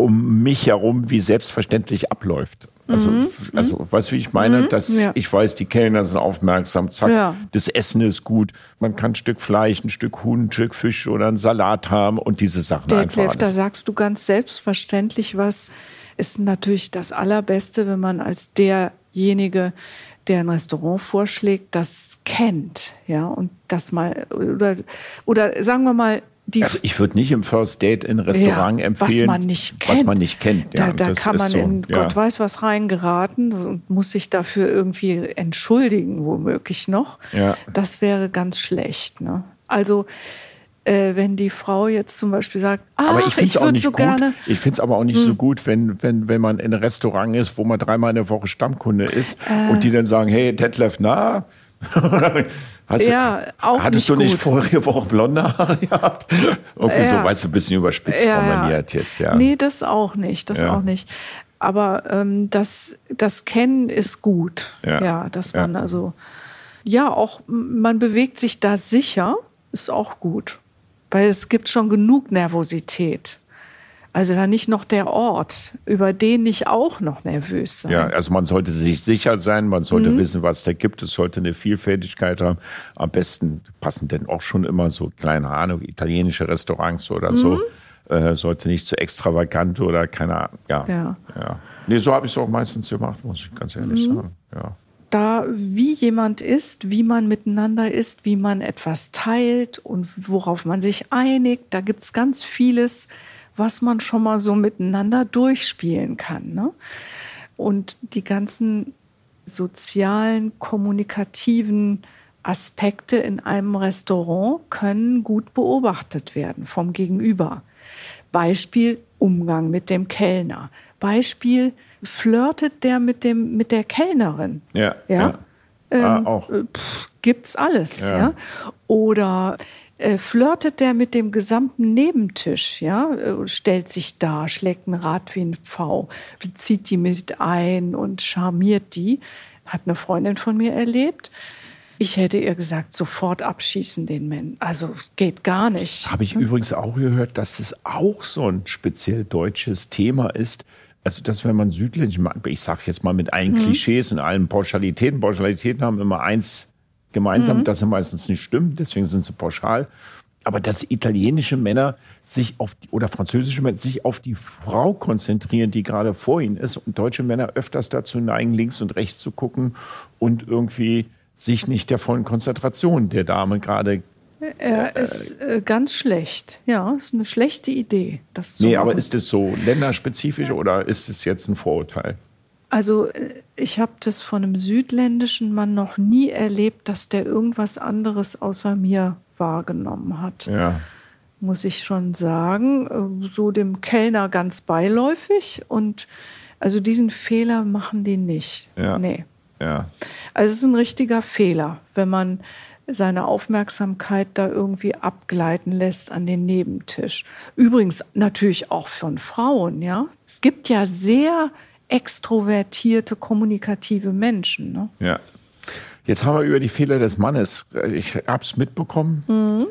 B: um mich herum wie selbstverständlich abläuft. Also, mhm. also mhm. weißt du, wie ich meine? Mhm. Dass ja. ich weiß, die Kellner sind aufmerksam, zack, ja. das Essen ist gut. Man kann ein Stück Fleisch, ein Stück Huhn, ein Stück Fisch oder einen Salat haben und diese Sachen
A: Der
B: einfach.
A: Cliff, da sagst du ganz selbstverständlich was. Ist natürlich das Allerbeste, wenn man als derjenige, der ein Restaurant vorschlägt, das kennt, ja, und das mal oder oder sagen wir mal
B: die also ich würde nicht im First Date in Restaurant ja, empfehlen,
A: was man nicht kennt.
B: Was man nicht kennt.
A: Ja, da, da kann man so, in ja. Gott weiß was reingeraten und muss sich dafür irgendwie entschuldigen, womöglich noch. Ja. Das wäre ganz schlecht. Ne? Also äh, wenn die Frau jetzt zum Beispiel sagt, ah,
B: aber ich finde es auch nicht
A: so
B: gut.
A: Gerne.
B: Ich finde es aber auch nicht hm. so gut, wenn, wenn, wenn man in einem Restaurant ist, wo man dreimal in der Woche Stammkunde ist äh. und die dann sagen, hey, Detlef, na, [LAUGHS] Hast
A: ja, auch
B: hattest
A: nicht
B: du nicht
A: gut.
B: vorige Woche blonde Haare [LAUGHS] gehabt? Irgendwie so,
A: Ja.
B: weißt du, ein bisschen überspitzt
A: Ja,
B: formuliert jetzt, ja.
A: Nee, das auch nicht, das
B: Ja.
A: auch nicht. Aber ähm, das, das Kennen ist gut.
B: Ja.
A: Ja, dass man also, ja, auch man bewegt sich da sicher, ist auch gut. Weil es gibt schon genug Nervosität. Also da nicht noch der Ort, über den ich auch noch nervös sein.
B: Ja, also man sollte sich sicher sein, man sollte wissen, was da gibt. Es sollte eine Vielfältigkeit haben. Am besten passen denn auch schon immer so, keine Ahnung, italienische Restaurants oder so. Äh, sollte nicht zu extravagant oder keine Ahnung. Ja.
A: Ja.
B: ja. Nee, so habe ich es auch meistens gemacht, muss ich ganz ehrlich sagen. Ja.
A: da, wie jemand ist, wie man miteinander ist, wie man etwas teilt und worauf man sich einigt. Da gibt es ganz vieles, was man schon mal so miteinander durchspielen kann. Ne? Und die ganzen sozialen, kommunikativen Aspekte in einem Restaurant können gut beobachtet werden vom Gegenüber. Beispiel Umgang mit dem Kellner. Beispiel flirtet der mit dem mit der Kellnerin.
B: Ja,
A: Ja.
B: ja.
A: Ähm,
B: Ah, auch.
A: Pff, gibt's alles,
B: Ja.
A: ja. Oder äh, flirtet der mit dem gesamten Nebentisch, ja, äh, stellt sich da, schlägt ein Rad wie ein Pfau, bezieht die mit ein und charmiert die. Hat eine Freundin von mir erlebt. Ich hätte ihr gesagt, sofort abschießen den Mann. Also geht gar nicht.
B: Habe ich übrigens auch gehört, dass es auch so ein speziell deutsches Thema ist. Also, dass wenn man südländisch, ich sage jetzt mal mit allen Klischees und allen Pauschalitäten, Pauschalitäten haben immer eins gemeinsam, dass sie meistens nicht stimmen, deswegen sind sie pauschal. Aber dass italienische Männer sich auf die, oder französische Männer sich auf die Frau konzentrieren, die gerade vor ihnen ist, und deutsche Männer öfters dazu neigen, links und rechts zu gucken und irgendwie sich nicht der vollen Konzentration der Dame gerade
A: Er ist äh, ganz schlecht. Ja, ist eine schlechte Idee, das zu
B: Nee,
A: machen.
B: aber ist es so länderspezifisch oder ist es jetzt ein Vorurteil?
A: Also äh, ich habe das von einem südländischen Mann noch nie erlebt, dass der irgendwas anderes außer mir wahrgenommen hat.
B: Ja.
A: Muss ich schon sagen. Äh, So dem Kellner ganz beiläufig und also diesen Fehler machen die nicht.
B: Ja.
A: Nee.
B: Ja.
A: Also es ist ein richtiger Fehler, wenn man seine Aufmerksamkeit da irgendwie abgleiten lässt an den Nebentisch. Übrigens natürlich auch von Frauen, ja. Es gibt ja sehr extrovertierte, kommunikative Menschen. Ne?
B: Ja. Jetzt haben wir über die Fehler des Mannes. Ich hab's mitbekommen.
A: Mhm.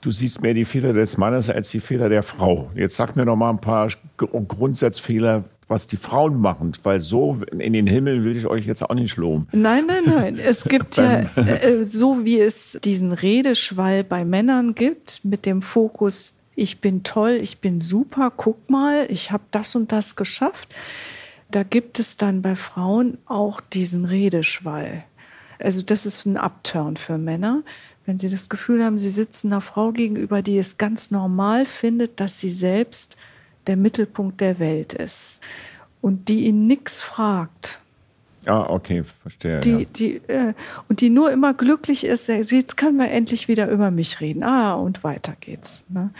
B: Du siehst mehr die Fehler des Mannes als die Fehler der Frau. Jetzt sag mir noch mal ein paar Gr- Grundsatzfehler, was die Frauen machen, weil so in den Himmel will ich euch jetzt auch nicht loben.
A: Nein, nein, nein. Es [LAUGHS] gibt ja, äh, so wie es diesen Redeschwall bei Männern gibt, mit dem Fokus, ich bin toll, ich bin super, guck mal, ich habe das und das geschafft. Da gibt es dann bei Frauen auch diesen Redeschwall. Also das ist ein Upturn für Männer. Wenn sie das Gefühl haben, sie sitzen einer Frau gegenüber, die es ganz normal findet, dass sie selbst der Mittelpunkt der Welt ist und die ihn nichts fragt.
B: Ah, okay, verstehe.
A: Die,
B: ja.
A: die, äh, und die nur immer glücklich ist, jetzt können wir endlich wieder über mich reden. Ah, und weiter geht's. Ne?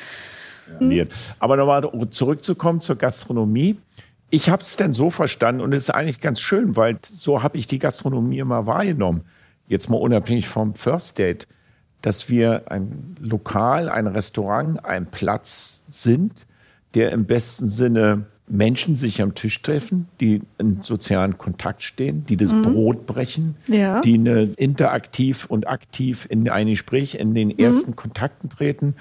B: reagiert. Aber nochmal zurückzukommen zur Gastronomie. Ich habe es dann so verstanden und es ist eigentlich ganz schön, weil so habe ich die Gastronomie immer wahrgenommen. Jetzt mal unabhängig vom First Date, dass wir ein Lokal, ein Restaurant, ein Platz sind, der im besten Sinne Menschen sich am Tisch treffen, die in sozialen Kontakt stehen, die das Brot brechen,
A: Ja.
B: die eine interaktiv und aktiv in ein Gespräch, in den ersten Kontakten treten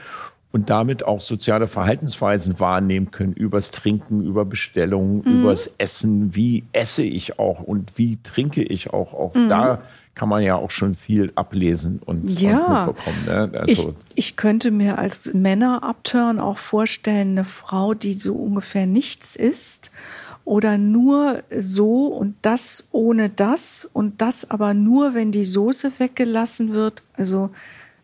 B: und damit auch soziale Verhaltensweisen wahrnehmen können übers Trinken, über Bestellungen, übers Essen. Wie esse ich auch und wie trinke ich auch? Auch da kann man ja auch schon viel ablesen und,
A: Ja.
B: und mitbekommen. Ne?
A: Ich,
B: Also,
A: ich könnte mir als Männer-Upturn auch vorstellen, eine Frau, die so ungefähr nichts isst oder nur so und das ohne das und das aber nur, wenn die Soße weggelassen wird. Also,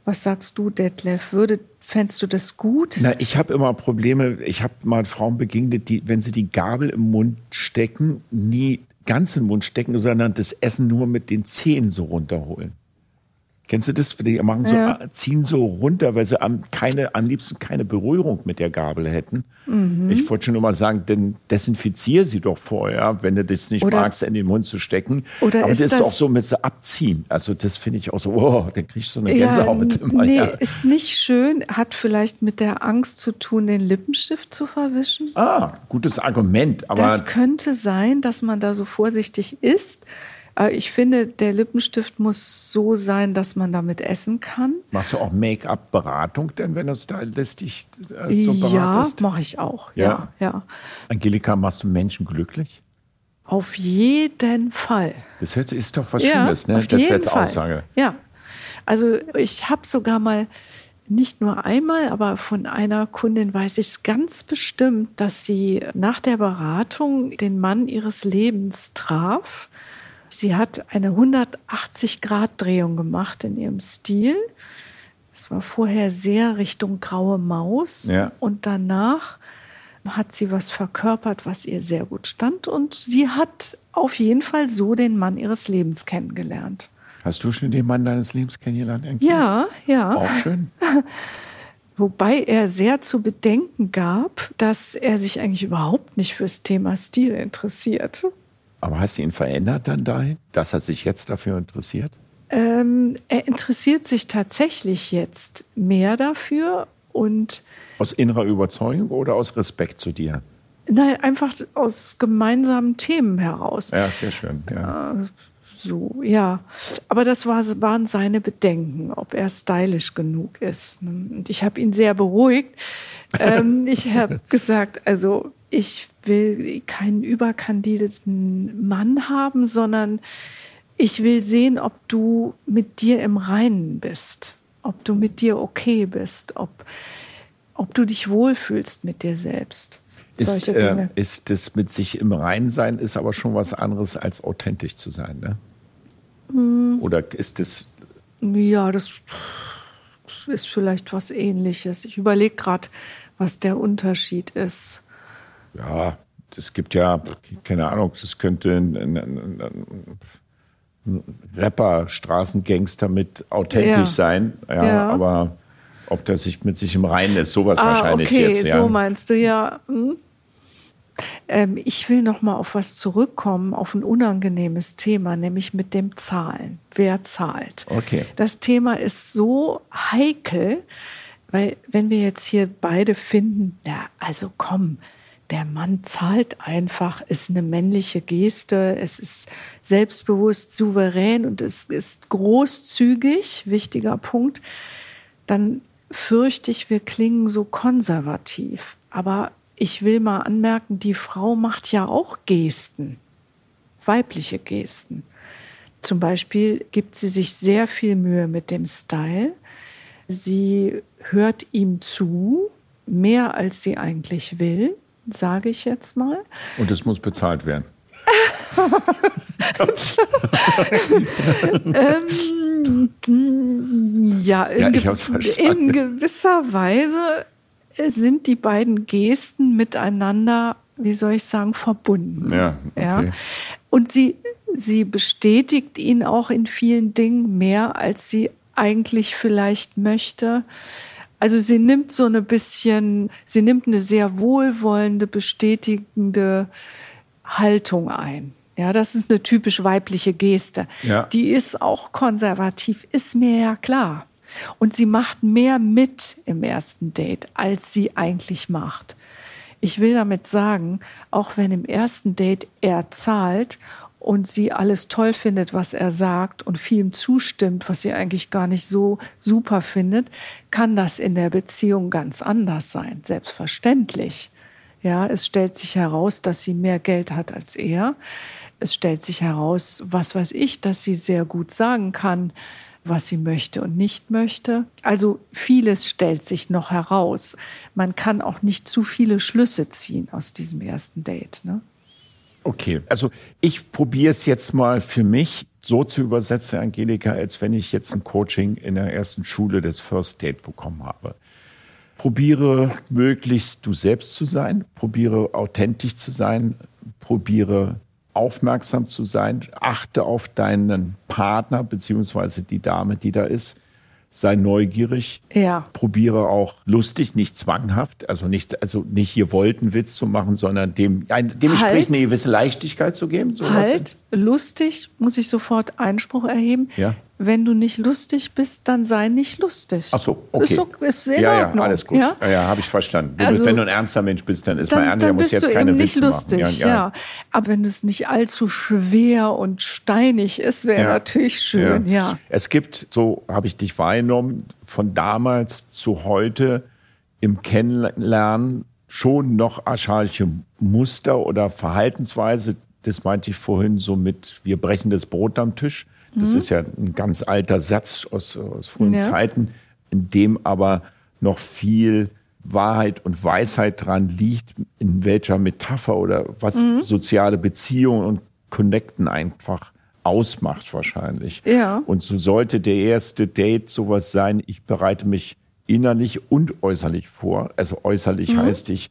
A: was sagst du, Detlef? Würde, fändest du das gut?
B: Na, ich habe immer Probleme. Ich habe mal Frauen begegnet, die, wenn sie die Gabel im Mund stecken, nie ganz im Mund stecken, sondern das Essen nur mit den Zähnen so runterholen. Kennst du das? Die machen so,
A: Ja.
B: ziehen so runter, weil sie am, keine, am liebsten keine Berührung mit der Gabel hätten.
A: Mhm.
B: Ich wollte schon nur mal sagen, denn desinfizier sie doch vorher, wenn du das nicht
A: Oder-
B: magst, in den Mund zu stecken.
A: Oder
B: Aber
A: ist
B: das ist auch so mit so abziehen. Also das finde ich auch so, oh, dann kriegst du so eine Gänsehaut immer.
A: nee,
B: ja.
A: ist nicht schön, hat vielleicht mit der Angst zu tun, den Lippenstift zu verwischen.
B: Ah, gutes Argument. Aber
A: das könnte sein, dass man da so vorsichtig ist. Äh, Ich finde, der Lippenstift muss so sein, dass man damit essen kann.
B: machst du auch Make-up-Beratung denn, wenn du stylistisch äh, so
A: ja,
B: beratest?
A: mache ich auch.
B: Ja?
A: Ja, ja.
B: Angelika, machst du Menschen glücklich?
A: Auf jeden Fall.
B: Das ist doch was
A: ja,
B: Schönes, ne?
A: auf
B: Das ist jetzt
A: Fall.
B: Aussage.
A: Ja. Also ich habe sogar mal nicht nur einmal, aber von einer Kundin weiß ich es ganz bestimmt, dass sie nach der Beratung den Mann ihres Lebens traf. Sie hat eine 180-Grad-Drehung gemacht in ihrem Stil. Es war vorher sehr Richtung graue Maus
B: Ja.
A: und danach hat sie was verkörpert, was ihr sehr gut stand und sie hat auf jeden Fall so den Mann ihres Lebens kennengelernt.
B: Hast du schon den Mann deines Lebens kennengelernt? Enki?
A: Ja, ja.
B: Auch schön. [LAUGHS]
A: Wobei er sehr zu bedenken gab, dass er sich eigentlich überhaupt nicht fürs Thema Stil interessiert.
B: Aber hast du ihn verändert dann dahin, dass er sich jetzt dafür interessiert?
A: Ähm, er interessiert sich tatsächlich jetzt mehr dafür und
B: Aus innerer Überzeugung oder aus Respekt zu dir?
A: nein, einfach aus gemeinsamen Themen heraus.
B: Ja, sehr schön. Ja.
A: So, ja. Aber das war, waren seine Bedenken, ob er stylisch genug ist. Und ich habe ihn sehr beruhigt. [LAUGHS] ähm, ich habe gesagt, also ich will keinen überkandidierten Mann haben, sondern ich will sehen, ob du mit dir im Reinen bist, ob du mit dir okay bist, ob, ob du dich wohlfühlst mit dir selbst.
B: Ist, äh, ist das mit sich im Rein sein, ist aber schon was anderes als authentisch zu sein, ne?
A: Hm.
B: Oder ist das,
A: Ja, das ist vielleicht was ähnliches. Ich überlege gerade, was der Unterschied ist.
B: Ja, es gibt ja, keine Ahnung, das könnte ein, ein, ein, ein Rapper, Straßengangster mit authentisch
A: Ja.
B: sein, ja,
A: Ja.
B: aber ob der sich mit sich im Reinen ist, sowas
A: ah,
B: wahrscheinlich
A: okay,
B: jetzt, ja.
A: so meinst du ja. Hm. Ähm, ich will noch mal auf was zurückkommen, auf ein unangenehmes Thema, nämlich mit dem Zahlen. Wer zahlt?
B: Okay.
A: Das Thema ist so heikel, weil wenn wir jetzt hier beide finden, ja, also komm, der Mann zahlt einfach, ist eine männliche Geste, es ist selbstbewusst, souverän und es ist großzügig, wichtiger Punkt, dann fürchte ich, wir klingen so konservativ. Aber ich will mal anmerken, die Frau macht ja auch Gesten, weibliche Gesten. Zum Beispiel gibt sie sich sehr viel Mühe mit dem Style. Sie hört ihm zu, mehr als sie eigentlich will, sage ich jetzt mal.
B: Und es muss bezahlt werden. [LAUGHS]
A: Ja, in,
B: Ja,
A: in gewisser Weise sind die beiden Gesten miteinander, wie soll ich sagen, verbunden.
B: Ja, okay.
A: Und sie, sie bestätigt ihn auch in vielen Dingen mehr, als sie eigentlich vielleicht möchte. Also sie nimmt so eine bisschen, sie nimmt eine sehr wohlwollende, bestätigende Haltung ein. Ja, das ist eine typisch weibliche Geste.
B: Ja.
A: Die ist auch konservativ, ist mir ja klar. Und sie macht mehr mit im ersten Date, als sie eigentlich macht. Ich will damit sagen, auch wenn im ersten Date er zahlt und sie alles toll findet, was er sagt und vielem zustimmt, was sie eigentlich gar nicht so super findet, kann das in der Beziehung ganz anders sein, selbstverständlich. Ja, es stellt sich heraus, dass sie mehr Geld hat als er. Es stellt sich heraus, was weiß ich, dass sie sehr gut sagen kann, was sie möchte und nicht möchte. Also vieles stellt sich noch heraus. Man kann auch nicht zu viele Schlüsse ziehen aus diesem ersten Date. Ne?
B: Okay, also ich probiere es jetzt mal für mich so zu übersetzen, Angelika, als wenn ich jetzt ein Coaching in der ersten Schule des First Date bekommen habe. Probiere möglichst du selbst zu sein, probiere authentisch zu sein, probiere aufmerksam zu sein. Achte auf deinen Partner beziehungsweise die Dame, die da ist sei neugierig,
A: ja.
B: probiere auch lustig, nicht zwanghaft, also nicht, also nicht hier wollten Witz zu machen, sondern dem, ein, dem halt, Gespräch eine gewisse Leichtigkeit zu geben.
A: Halt, lustig, muss ich sofort Einspruch erheben.
B: Ja
A: wenn du nicht lustig bist, dann sei nicht lustig.
B: Ach so, okay.
A: Ist, ist sehr
B: ja,
A: ja,
B: alles gut.
A: Ja,
B: ja, ja habe ich verstanden. Du also, bist, wenn du ein ernster Mensch bist, dann ist dann, man ernst,
A: dann
B: muss
A: bist
B: jetzt
A: du
B: keine
A: eben
B: Witze
A: nicht lustig,
B: machen.
A: Ja, ja. Aber wenn es nicht allzu schwer und steinig ist, wäre natürlich schön, ja.
B: Es gibt, so habe ich dich wahrgenommen, von damals zu heute im Kennenlernen schon noch archaische Muster oder Verhaltensweise. Das meinte ich vorhin so mit, wir brechen das Brot am Tisch das mhm. ist ja ein ganz alter Satz aus, aus frühen ja. Zeiten, in dem aber noch viel Wahrheit und Weisheit dran liegt, in welcher Metapher oder was mhm. soziale Beziehungen und Connecten einfach ausmacht wahrscheinlich.
A: Ja.
B: Und so sollte der erste Date sowas sein, ich bereite mich innerlich und äußerlich vor. Also äußerlich mhm. heißt ich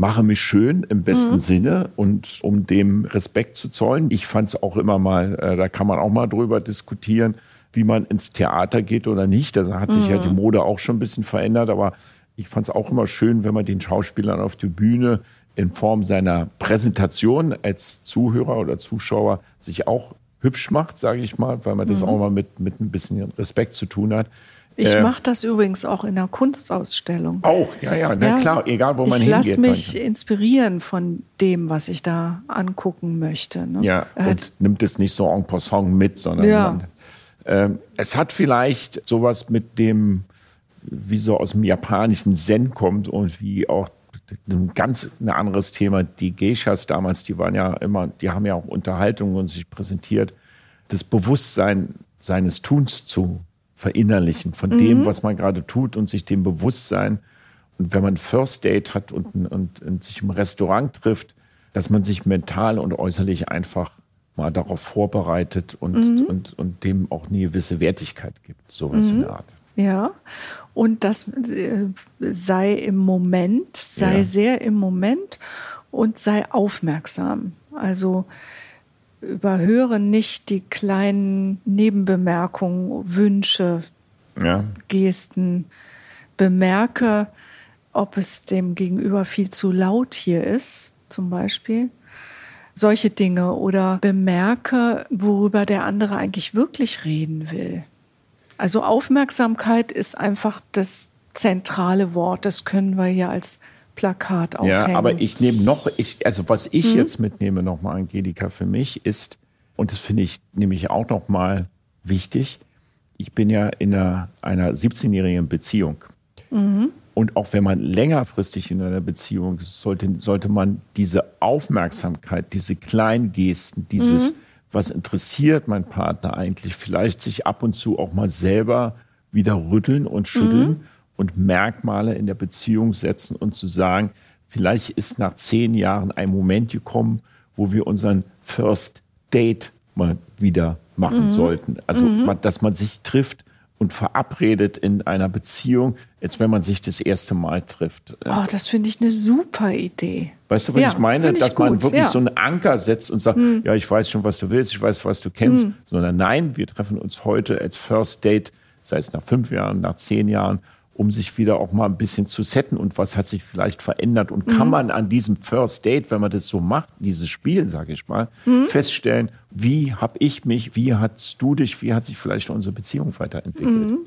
B: mache mich schön im besten mhm. Sinne und um dem Respekt zu zollen. Ich fand es auch immer mal, äh, da kann man auch mal drüber diskutieren, wie man ins Theater geht oder nicht. Da hat sich mhm. ja die Mode auch schon ein bisschen verändert, aber ich fand es auch immer schön, wenn man den Schauspielern auf der Bühne in Form seiner Präsentation als Zuhörer oder Zuschauer sich auch hübsch macht, sage ich mal, weil man das mhm. auch mal mit, mit ein bisschen Respekt zu tun hat.
A: Ich äh, mache das übrigens auch in der Kunstausstellung.
B: Auch, ja, ja, na ja, klar, egal wo man
A: hingeht.
B: Ich
A: lasse mich manchmal. inspirieren von dem, was ich da angucken möchte. Ne?
B: Ja, äh, und nimmt es nicht so en passant mit, sondern
A: ja.
B: man, äh, es hat vielleicht sowas mit dem, wie so aus dem japanischen Zen kommt und wie auch ein ganz ein anderes Thema. Die Geishas damals, die waren ja immer, die haben ja auch Unterhaltungen und sich präsentiert, das Bewusstsein seines Tuns zu verinnerlichen von mhm. dem, was man gerade tut und sich dem bewusst sein. Und wenn man First Date hat und, und, und sich im Restaurant trifft, dass man sich mental und äußerlich einfach mal darauf vorbereitet und, mhm. und, und dem auch eine gewisse Wertigkeit gibt, sowas mhm. in der Art.
A: Ja, und das äh, sei im Moment, sei ja. sehr im Moment und sei aufmerksam. Also überhöre nicht die kleinen Nebenbemerkungen, Wünsche,
B: ja.
A: Gesten. Bemerke, ob es dem Gegenüber viel zu laut hier ist, zum Beispiel. Solche Dinge. Oder bemerke, worüber der andere eigentlich wirklich reden will. Also Aufmerksamkeit ist einfach das zentrale Wort. Das können wir hier als Plakat aufhängen.
B: Ja, aber ich nehme noch, ich, also was ich hm? jetzt mitnehme nochmal, Angelika, für mich ist, und das finde ich nämlich auch nochmal wichtig, ich bin ja in einer, einer 17-jährigen Beziehung. Mhm. Und auch wenn man längerfristig in einer Beziehung ist, sollte, sollte man diese Aufmerksamkeit, diese kleinen Gesten, dieses, mhm. was interessiert mein Partner eigentlich, vielleicht sich ab und zu auch mal selber wieder rütteln und schütteln mhm und Merkmale in der Beziehung setzen und zu sagen, vielleicht ist nach zehn Jahren ein Moment gekommen, wo wir unseren First Date mal wieder machen mhm. sollten. Also, mhm. dass man sich trifft und verabredet in einer Beziehung, als wenn man sich das erste Mal trifft.
A: Oh, das finde ich eine super Idee.
B: Weißt du, was ja, ich meine? Dass man gut, wirklich ja. so einen Anker setzt und sagt, hm. ja, ich weiß schon, was du willst, ich weiß, was du kennst, hm. sondern nein, wir treffen uns heute als First Date, sei es nach fünf Jahren, nach zehn Jahren um sich wieder auch mal ein bisschen zu setten und was hat sich vielleicht verändert und mhm. kann man an diesem First Date, wenn man das so macht, dieses Spiel, sage ich mal, mhm. feststellen, wie habe ich mich, wie hast du dich, wie hat sich vielleicht unsere Beziehung weiterentwickelt. Mhm.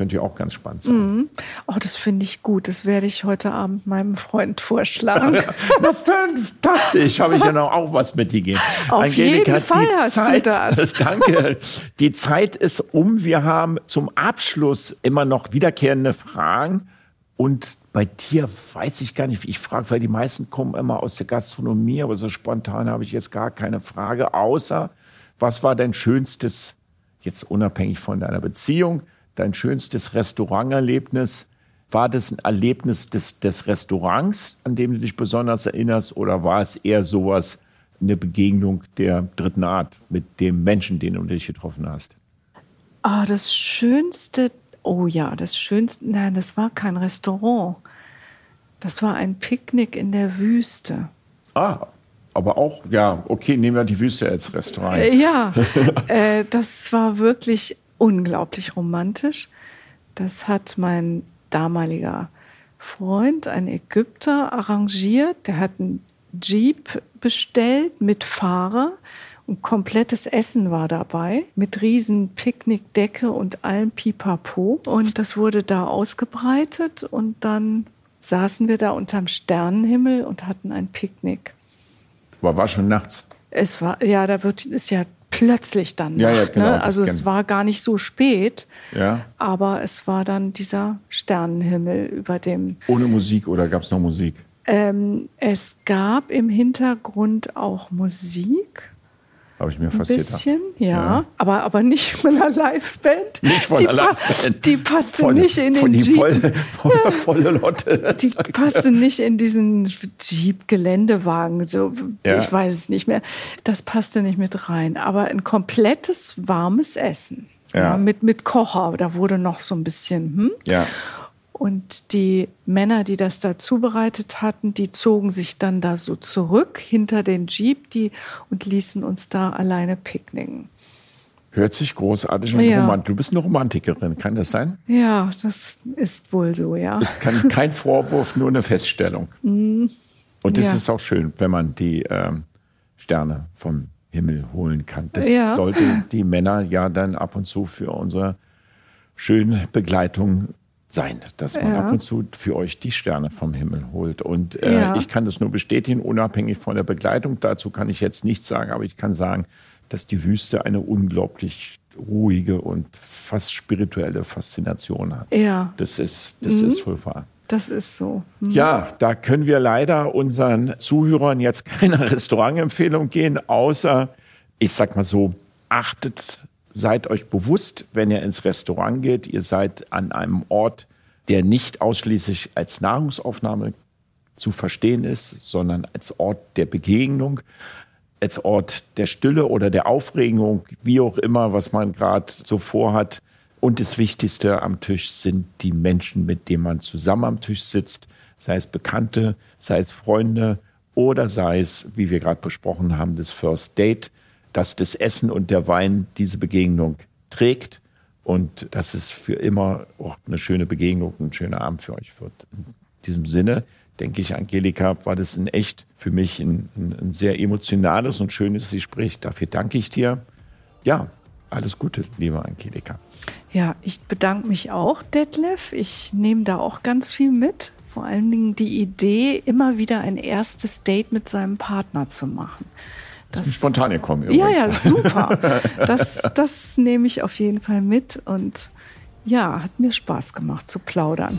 B: Könnte ja auch ganz spannend sein. Mhm.
A: Oh, das finde ich gut. Das werde ich heute Abend meinem Freund vorschlagen. [LAUGHS]
B: Na, fantastisch. Habe ich ja noch auch was mitgegeben.
A: Auf Angelika, jeden Fall hast
B: Zeit,
A: du das. [LAUGHS]
B: Danke. Die Zeit ist um. Wir haben zum Abschluss immer noch wiederkehrende Fragen. Und bei dir weiß ich gar nicht, wie ich frage, weil die meisten kommen immer aus der Gastronomie, aber so spontan habe ich jetzt gar keine Frage, außer was war dein schönstes, jetzt unabhängig von deiner Beziehung, dein schönstes Restauranterlebnis? War das ein Erlebnis des, des Restaurants, an dem du dich besonders erinnerst, oder war es eher sowas, eine Begegnung der dritten Art mit dem Menschen, den du dich getroffen hast?
A: Ah, oh, das Schönste, oh ja, das Schönste, nein, das war kein Restaurant. Das war ein Picknick in der Wüste.
B: Ah, aber auch, ja, okay, nehmen wir die Wüste als Restaurant.
A: Äh, ja, [LAUGHS] äh, das war wirklich unglaublich romantisch. Das hat mein damaliger Freund, ein Ägypter, arrangiert. Der hat einen Jeep bestellt mit Fahrer und komplettes Essen war dabei mit riesen Picknickdecke und allem Pipapo. Und das wurde da ausgebreitet und dann saßen wir da unterm Sternenhimmel und hatten ein Picknick.
B: Aber war schon nachts.
A: Es war, ja, da wird, ist ja plötzlich dann
B: Ja, ja, genau,
A: ne? Also es war gar nicht so spät,
B: Ja.
A: aber es war dann dieser Sternenhimmel über dem.
B: Ohne Musik oder gab es noch Musik?
A: Ähm, es gab im Hintergrund auch Musik.
B: Habe ich mir
A: Ein
B: fast
A: bisschen,
B: gedacht.
A: ja,
B: Ja.
A: Aber, aber nicht von einer Liveband.
B: Nicht von
A: die
B: einer Liveband.
A: Die passte
B: Von,
A: nicht in den Jeep.
B: volle, volle, volle Lotte.
A: Die passte nicht in diesen Jeep-Geländewagen. So,
B: Ja.
A: Ich weiß es nicht mehr. Das passte nicht mit rein. Aber ein komplettes warmes Essen.
B: Ja.
A: mit, mit Kocher. Da wurde noch so ein bisschen. Hm?
B: Ja.
A: Und die Männer, die das da zubereitet hatten, die zogen sich dann da so zurück hinter den Jeep die, und ließen uns da alleine picknicken.
B: Hört sich großartig und
A: Ja.
B: romantisch. Du bist eine Romantikerin, kann das sein?
A: Ja, das ist wohl so, ja.
B: Ist kein, kein Vorwurf, nur eine Feststellung. [LAUGHS] Und es
A: Ja.
B: ist auch schön, wenn man die ähm, Sterne vom Himmel holen kann. Das
A: Ja.
B: sollte die Männer ja dann ab und zu für unsere schöne Begleitung sein, dass man
A: Ja.
B: ab und zu für euch die Sterne vom Himmel holt. Und äh,
A: Ja.
B: ich kann das nur bestätigen, unabhängig von der Begleitung. Dazu kann ich jetzt nichts sagen, aber ich kann sagen, dass die Wüste eine unglaublich ruhige und fast spirituelle Faszination hat.
A: Ja,
B: Das ist, das ist wohl wahr.
A: das ist so. Hm.
B: Ja, da können wir leider unseren Zuhörern jetzt keine [LAUGHS] Restaurantempfehlung gehen, außer, ich sag mal so, achtet, seid euch bewusst, wenn ihr ins Restaurant geht, ihr seid an einem Ort, der nicht ausschließlich als Nahrungsaufnahme zu verstehen ist, sondern als Ort der Begegnung, als Ort der Stille oder der Aufregung, wie auch immer, was man gerade so vorhat. Und das Wichtigste am Tisch sind die Menschen, mit denen man zusammen am Tisch sitzt, sei es Bekannte, sei es Freunde oder sei es, wie wir gerade besprochen haben, das First Date, dass das Essen und der Wein diese Begegnung trägt und dass es für immer auch eine schöne Begegnung, ein schöner Abend für euch wird. In diesem Sinne denke ich, Angelika, war das ein echt für mich ein, ein, ein sehr emotionales und schönes Gespräch. Dafür danke ich dir. Ja, alles Gute, liebe Angelika.
A: Ja, ich bedanke mich auch, Detlef. Ich nehme da auch ganz viel mit. Vor allen Dingen die Idee, immer wieder ein erstes Date mit seinem Partner zu machen.
B: Das ist spontan gekommen übrigens.
A: Ja, ja, super. [LAUGHS] Das, das nehme ich auf jeden Fall mit und ja, hat mir Spaß gemacht zu plaudern.